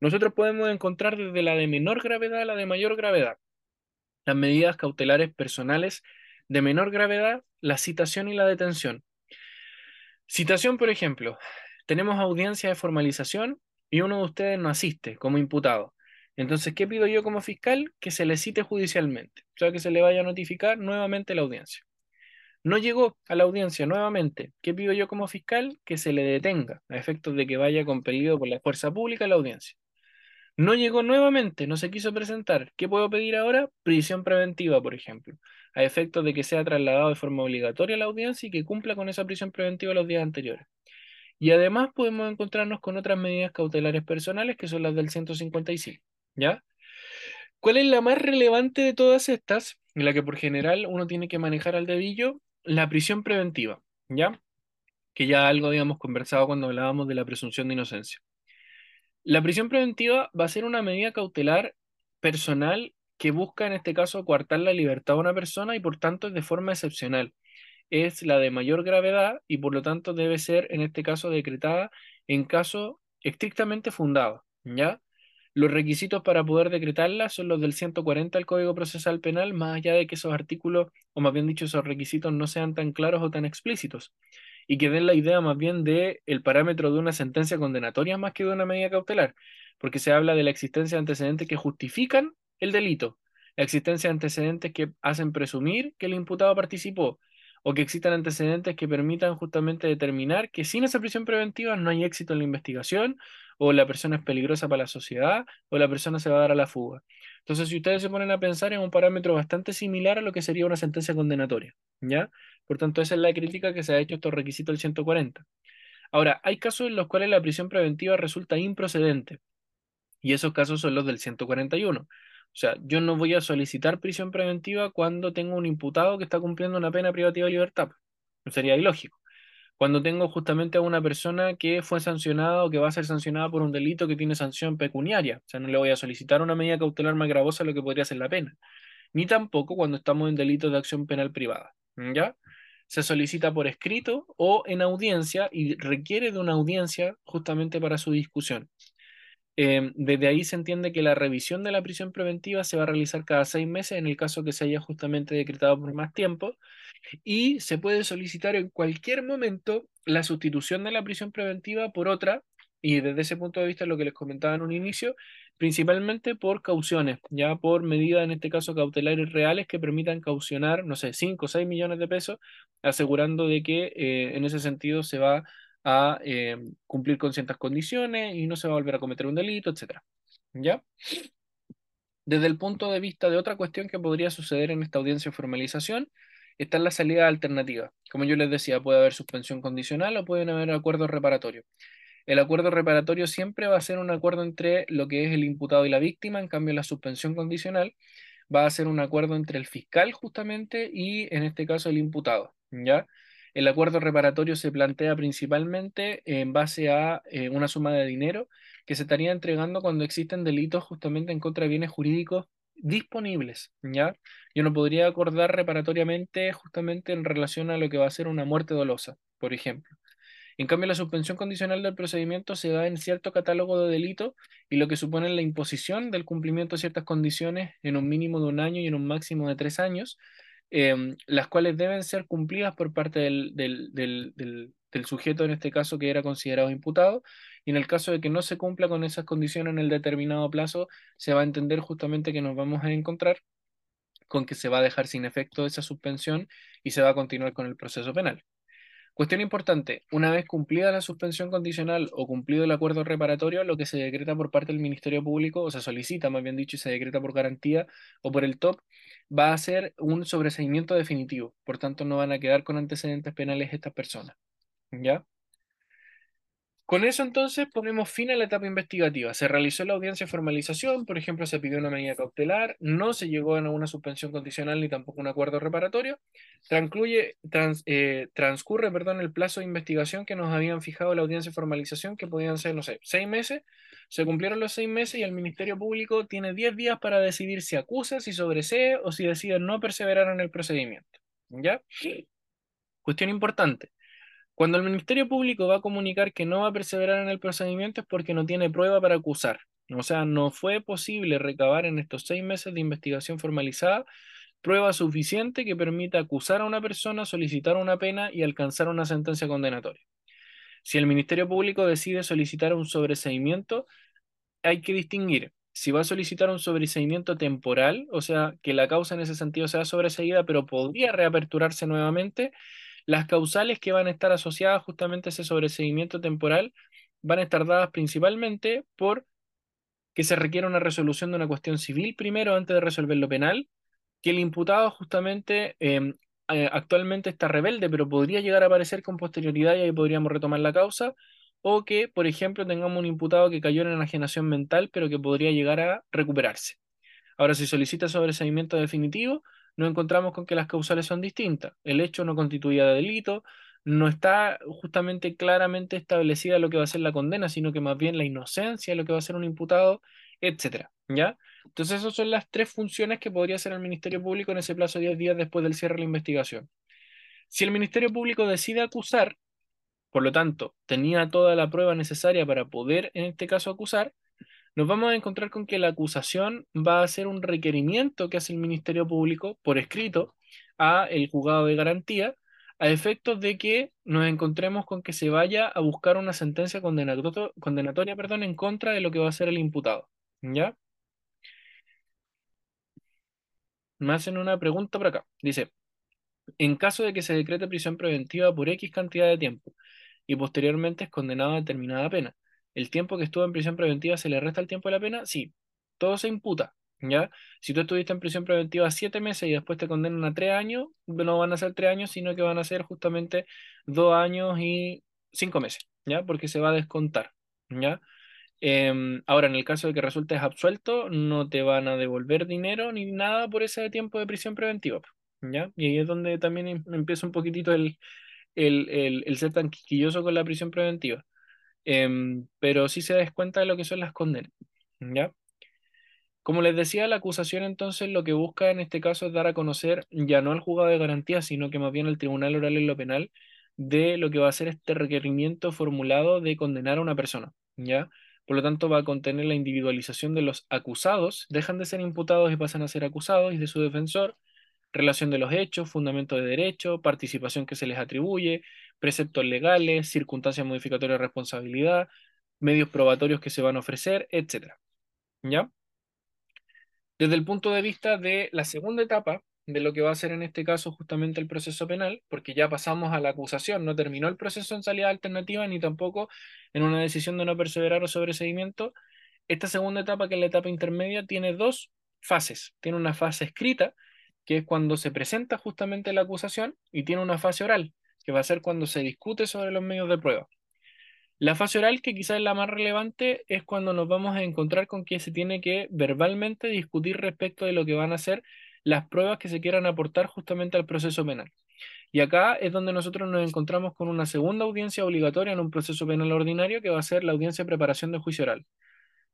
Nosotros podemos encontrar desde la de menor gravedad a la de mayor gravedad. Las medidas cautelares personales de menor gravedad, la citación y la detención. Citación, por ejemplo, tenemos audiencia de formalización y uno de ustedes no asiste como imputado. Entonces, ¿qué pido yo como fiscal? Que se le cite judicialmente, o sea, que se le vaya a notificar nuevamente la audiencia. No llegó a la audiencia nuevamente. ¿Qué pido yo como fiscal? Que se le detenga a efectos de que vaya compelido por la fuerza pública a la audiencia. No llegó nuevamente, no se quiso presentar. ¿Qué puedo pedir ahora? Prisión preventiva, por ejemplo, a efectos de que sea trasladado de forma obligatoria a la audiencia y que cumpla con esa prisión preventiva los días anteriores. Y además podemos encontrarnos con otras medidas cautelares personales que son las del 155. ¿Ya? ¿Cuál es la más relevante de todas estas? La que por general uno tiene que manejar al dedillo, la prisión preventiva, ¿ya? Que ya algo habíamos conversado cuando hablábamos de la presunción de inocencia. La prisión preventiva va a ser una medida cautelar personal que busca en este caso coartar la libertad de una persona y por tanto es de forma excepcional. Es la de mayor gravedad y por lo tanto debe ser en este caso decretada en caso estrictamente fundado, ¿ya? Los requisitos para poder decretarla son los del 140 del Código Procesal Penal, más allá de que esos artículos, o más bien dicho, esos requisitos no sean tan claros o tan explícitos, y que den la idea más bien de el parámetro de una sentencia condenatoria más que de una medida cautelar, porque se habla de la existencia de antecedentes que justifican el delito, la existencia de antecedentes que hacen presumir que el imputado participó, o que existan antecedentes que permitan justamente determinar que sin esa prisión preventiva no hay éxito en la investigación o la persona es peligrosa para la sociedad, o la persona se va a dar a la fuga. Entonces, si ustedes se ponen a pensar, en un parámetro bastante similar a lo que sería una sentencia condenatoria, ¿ya? Por tanto, esa es la crítica que se ha hecho a estos requisitos del 140. Ahora, hay casos en los cuales la prisión preventiva resulta improcedente, y esos casos son los del 141. O sea, yo no voy a solicitar prisión preventiva cuando tengo un imputado que está cumpliendo una pena privativa de libertad. Sería ilógico cuando tengo justamente a una persona que fue sancionada o que va a ser sancionada por un delito que tiene sanción pecuniaria. O sea, no le voy a solicitar una medida cautelar más gravosa de lo que podría ser la pena. Ni tampoco cuando estamos en delitos de acción penal privada. ¿Ya? Se solicita por escrito o en audiencia y requiere de una audiencia justamente para su discusión. Em, desde ahí se entiende que la revisión de la prisión preventiva se va a realizar cada seis meses en el caso que se haya justamente decretado por más tiempo y se puede solicitar en cualquier momento la sustitución de la prisión preventiva por otra y desde ese punto de vista lo que les comentaba en un inicio, principalmente por cauciones, ya por medidas en este caso cautelares reales que permitan caucionar, no sé, 5 o 6 millones de pesos, asegurando de que eh, en ese sentido se va a eh, cumplir con ciertas condiciones y no se va a volver a cometer un delito, etc. ¿Ya? Desde el punto de vista de otra cuestión que podría suceder en esta audiencia de formalización, está la salida alternativa. Como yo les decía, puede haber suspensión condicional o pueden haber acuerdos reparatorios. El acuerdo reparatorio siempre va a ser un acuerdo entre lo que es el imputado y la víctima, en cambio la suspensión condicional va a ser un acuerdo entre el fiscal justamente y en este caso el imputado, ¿ya? El acuerdo reparatorio se plantea principalmente en base a eh, una suma de dinero que se estaría entregando cuando existen delitos justamente en contra de bienes jurídicos disponibles, ¿ya? Yo no podría acordar reparatoriamente justamente en relación a lo que va a ser una muerte dolosa, por ejemplo. En cambio, la suspensión condicional del procedimiento se da en cierto catálogo de delitos y lo que supone la imposición del cumplimiento de ciertas condiciones en un mínimo de un año y en un máximo de tres años, Em, las cuales deben ser cumplidas por parte del, del, del, del, sujeto, en este caso que era considerado imputado, y en el caso de que no se cumpla con esas condiciones en el determinado plazo, se va a entender justamente que nos vamos a encontrar con que se va a dejar sin efecto esa suspensión y se va a continuar con el proceso penal. Cuestión importante, una vez cumplida la suspensión condicional o cumplido el acuerdo reparatorio, lo que se decreta por parte del Ministerio Público, o se solicita más bien dicho y se decreta por garantía o por el TOP, va a ser un sobreseimiento definitivo. Por tanto, no van a quedar con antecedentes penales estas personas. ¿Ya? Con eso entonces ponemos fin a la etapa investigativa. Se realizó la audiencia de formalización, por ejemplo, se pidió una medida cautelar, no se llegó a una suspensión condicional ni tampoco un acuerdo reparatorio. Transcluye, eh, transcurre perdón, el plazo de investigación que nos habían fijado la audiencia de formalización, que podían ser, no sé, seis meses. Se cumplieron los seis meses y el Ministerio Público tiene diez días para decidir si acusa, si sobresee o si decide no perseverar en el procedimiento. ¿Ya? Cuestión importante. Cuando el Ministerio Público va a comunicar que no va a perseverar en el procedimiento es porque no tiene prueba para acusar. O sea, no fue posible recabar en estos seis meses de investigación formalizada prueba suficiente que permita acusar a una persona, solicitar una pena y alcanzar una sentencia condenatoria. Si el Ministerio Público decide solicitar un sobreseimiento, hay que distinguir si va a solicitar un sobreseimiento temporal, o sea, que la causa en ese sentido sea sobreseída, pero podría reaperturarse nuevamente, las causales que van a estar asociadas justamente a ese sobreseguimiento temporal van a estar dadas principalmente por que se requiere una resolución de una cuestión civil primero antes de resolver lo penal, que el imputado justamente em, eh, actualmente está rebelde, pero podría llegar a aparecer con posterioridad y ahí podríamos retomar la causa, o que, por ejemplo, tengamos un imputado que cayó en enajenación mental, pero que podría llegar a recuperarse. Ahora, si solicita sobreseimiento definitivo, nos encontramos con que las causales son distintas. El hecho no constituía delito, no está justamente claramente establecida lo que va a ser la condena, sino que más bien la inocencia, lo que va a ser un imputado, etcétera, ¿ya? Entonces, esas son las tres funciones que podría hacer el Ministerio Público en ese plazo de 10 días después del cierre de la investigación. Si el Ministerio Público decide acusar, por lo tanto, tenía toda la prueba necesaria para poder, en este caso, acusar, nos vamos a encontrar con que la acusación va a ser un requerimiento que hace el Ministerio Público por escrito a el juzgado de garantía a efectos de que nos encontremos con que se vaya a buscar una sentencia condenatoria en contra de lo que va a ser el imputado. ¿Ya? Me hacen una pregunta por acá. Dice, en caso de que se decrete prisión preventiva por X cantidad de tiempo y posteriormente es condenado a determinada pena, el tiempo que estuvo en prisión preventiva se le resta el tiempo de la pena, sí, todo se imputa, ¿ya? Si tú estuviste en prisión preventiva siete meses y después te condenan a tres años, no van a ser tres años, sino que van a ser justamente dos años y cinco meses, ¿ya? Porque se va a descontar, ¿ya? Em, ahora, en el caso de que resultes absuelto, no te van a devolver dinero ni nada por ese tiempo de prisión preventiva, ¿ya? Y ahí es donde también em, empieza un poquitito el, el, el, el ser tan quisquilloso con la prisión preventiva. Em, pero sí se descuenta de lo que son las condenas. ¿ya? Como les decía, la acusación entonces lo que busca en este caso es dar a conocer ya no al juzgado de garantía, sino que más bien al tribunal oral en lo penal de lo que va a ser este requerimiento formulado de condenar a una persona. ¿ya? Por lo tanto, va a contener la individualización de los acusados, dejan de ser imputados y pasan a ser acusados, y de su defensor, relación de los hechos, fundamento de derecho, participación que se les atribuye, preceptos legales, circunstancias modificatorias de responsabilidad, medios probatorios que se van a ofrecer, etc. ¿Ya? Desde el punto de vista de la segunda etapa, de lo que va a ser en este caso justamente el proceso penal, porque ya pasamos a la acusación, no terminó el proceso en salida alternativa ni tampoco en una decisión de no perseverar o sobreseguimiento. Esta segunda etapa, que es la etapa intermedia, tiene dos fases. Tiene una fase escrita, que es cuando se presenta justamente la acusación, y tiene una fase oral, que va a ser cuando se discute sobre los medios de prueba. La fase oral, que quizás es la más relevante, es cuando nos vamos a encontrar con que se tiene que verbalmente discutir respecto de lo que van a ser las pruebas que se quieran aportar justamente al proceso penal. Y acá es donde nosotros nos encontramos con una segunda audiencia obligatoria en un proceso penal ordinario, que va a ser la audiencia de preparación de juicio oral.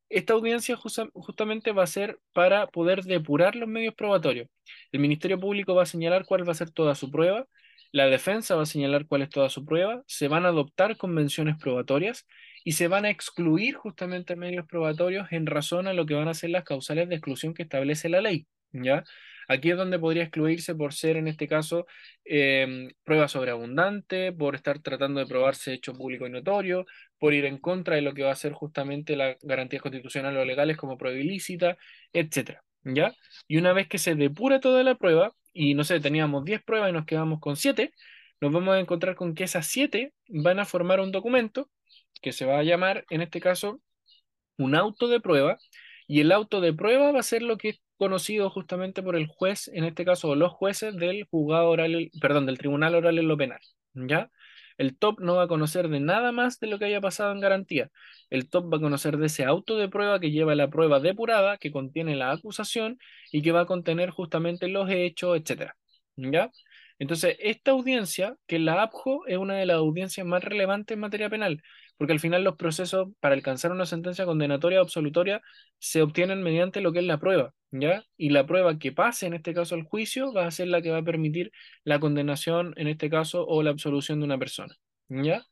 Esta audiencia justamente va a ser para poder depurar los medios probatorios. El Ministerio Público va a señalar cuál va a ser toda su prueba, la defensa va a señalar cuál es toda su prueba, se van a adoptar convenciones probatorias y se van a excluir justamente medios probatorios en razón a lo que van a ser las causales de exclusión que establece la ley. ¿ya? Aquí es donde podría excluirse por ser, en este caso, eh, prueba sobreabundante, por estar tratando de probarse hecho público y notorio, por ir en contra de lo que va a ser justamente las garantías constitucionales o legales como prueba ilícita, etc. ¿Ya? Y una vez que se depura toda la prueba, y no sé, teníamos 10 pruebas y nos quedamos con 7, nos vamos a encontrar con que esas 7 van a formar un documento que se va a llamar, en este caso, un auto de prueba, y el auto de prueba va a ser lo que es conocido justamente por el juez, en este caso, los jueces del juzgado oral, perdón, del tribunal oral en lo penal, ¿ya? El top no va a conocer de nada más de lo que haya pasado en garantía. El top va a conocer de ese auto de prueba que lleva la prueba depurada, que contiene la acusación y que va a contener justamente los hechos, etcétera. ¿Ya? Entonces, esta audiencia, que la APJO es una de las audiencias más relevantes en materia penal, porque al final los procesos para alcanzar una sentencia condenatoria o absolutoria se obtienen mediante lo que es la prueba, ¿ya? Y la prueba que pase, en este caso, al juicio, va a ser la que va a permitir la condenación, en este caso, o la absolución de una persona, ¿ya?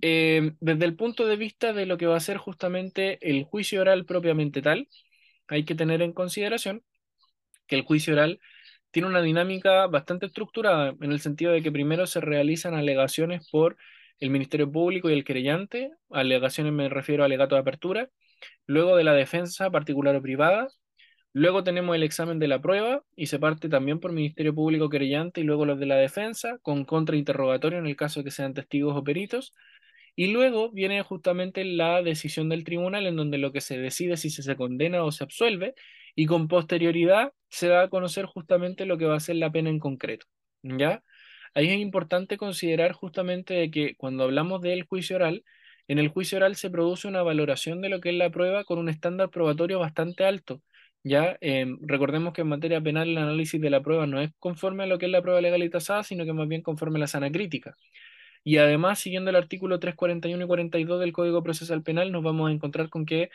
Eh, desde el punto de vista de lo que va a ser justamente el juicio oral propiamente tal, hay que tener en consideración que el juicio oral tiene una dinámica bastante estructurada, en el sentido de que primero se realizan alegaciones por el Ministerio Público y el querellante, alegaciones me refiero a alegato de apertura, luego de la defensa particular o privada, luego tenemos el examen de la prueba y se parte también por Ministerio Público querellante y luego los de la defensa, con contrainterrogatorio en el caso que sean testigos o peritos, y luego viene justamente la decisión del tribunal en donde lo que se decide si se, se condena o se absuelve y con posterioridad se va a conocer justamente lo que va a ser la pena en concreto, ¿ya? Ahí es importante considerar justamente que cuando hablamos del juicio oral, en el juicio oral se produce una valoración de lo que es la prueba con un estándar probatorio bastante alto. Ya em, recordemos que en materia penal el análisis de la prueba no es conforme a lo que es la prueba legal y tasada, sino que más bien conforme a la sana crítica. Y además, siguiendo el artículo 341 y 42 del Código Procesal Penal, nos vamos a encontrar con que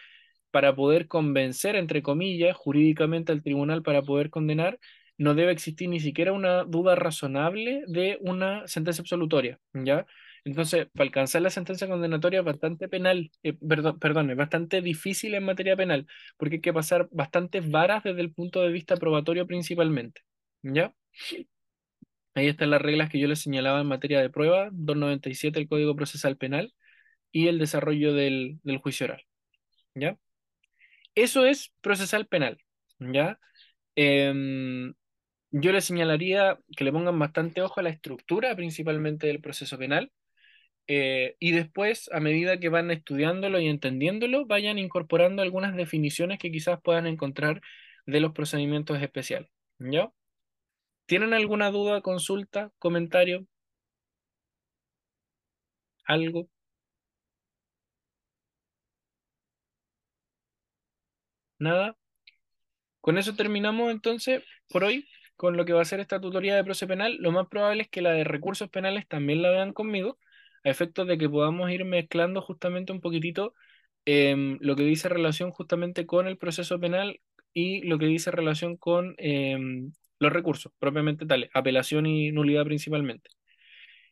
para poder convencer, entre comillas, jurídicamente al tribunal para poder condenar, no debe existir ni siquiera una duda razonable de una sentencia absolutoria, ¿ya? Entonces, para alcanzar la sentencia condenatoria es bastante penal, eh, perdón, perdón, es bastante difícil en materia penal, porque hay que pasar bastantes varas desde el punto de vista probatorio principalmente, ¿ya? Ahí están las reglas que yo les señalaba en materia de prueba, 297 del Código Procesal Penal y el desarrollo del, del juicio oral, ¿ya? Eso es procesal penal, ¿ya? Em, yo le señalaría que le pongan bastante ojo a la estructura principalmente del proceso penal eh, y después, a medida que van estudiándolo y entendiéndolo, vayan incorporando algunas definiciones que quizás puedan encontrar de los procedimientos especiales, ¿ya? ¿Tienen alguna duda, consulta, comentario? ¿Algo? Nada. Con eso terminamos entonces por hoy con lo que va a ser esta tutoría de proceso penal. Lo más probable es que la de recursos penales también la vean conmigo, a efectos de que podamos ir mezclando justamente un poquitito em, lo que dice relación justamente con el proceso penal y lo que dice relación con em, los recursos propiamente tales, apelación y nulidad principalmente.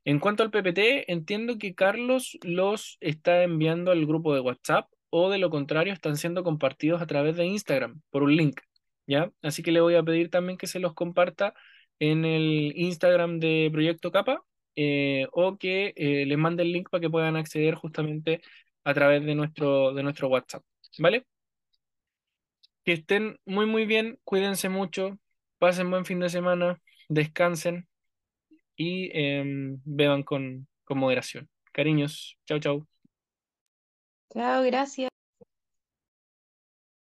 En cuanto al PPT, entiendo que Carlos los está enviando al grupo de WhatsApp o de lo contrario están siendo compartidos a través de Instagram por un link, ¿ya? Así que le voy a pedir también que se los comparta en el Instagram de Proyecto Capa eh, o que eh, les mande el link para que puedan acceder justamente a través de nuestro, de nuestro WhatsApp, ¿vale? Que estén muy muy bien, cuídense mucho, pasen buen fin de semana, descansen y em, beban con, con moderación. Cariños, chao, chao. Chao, gracias.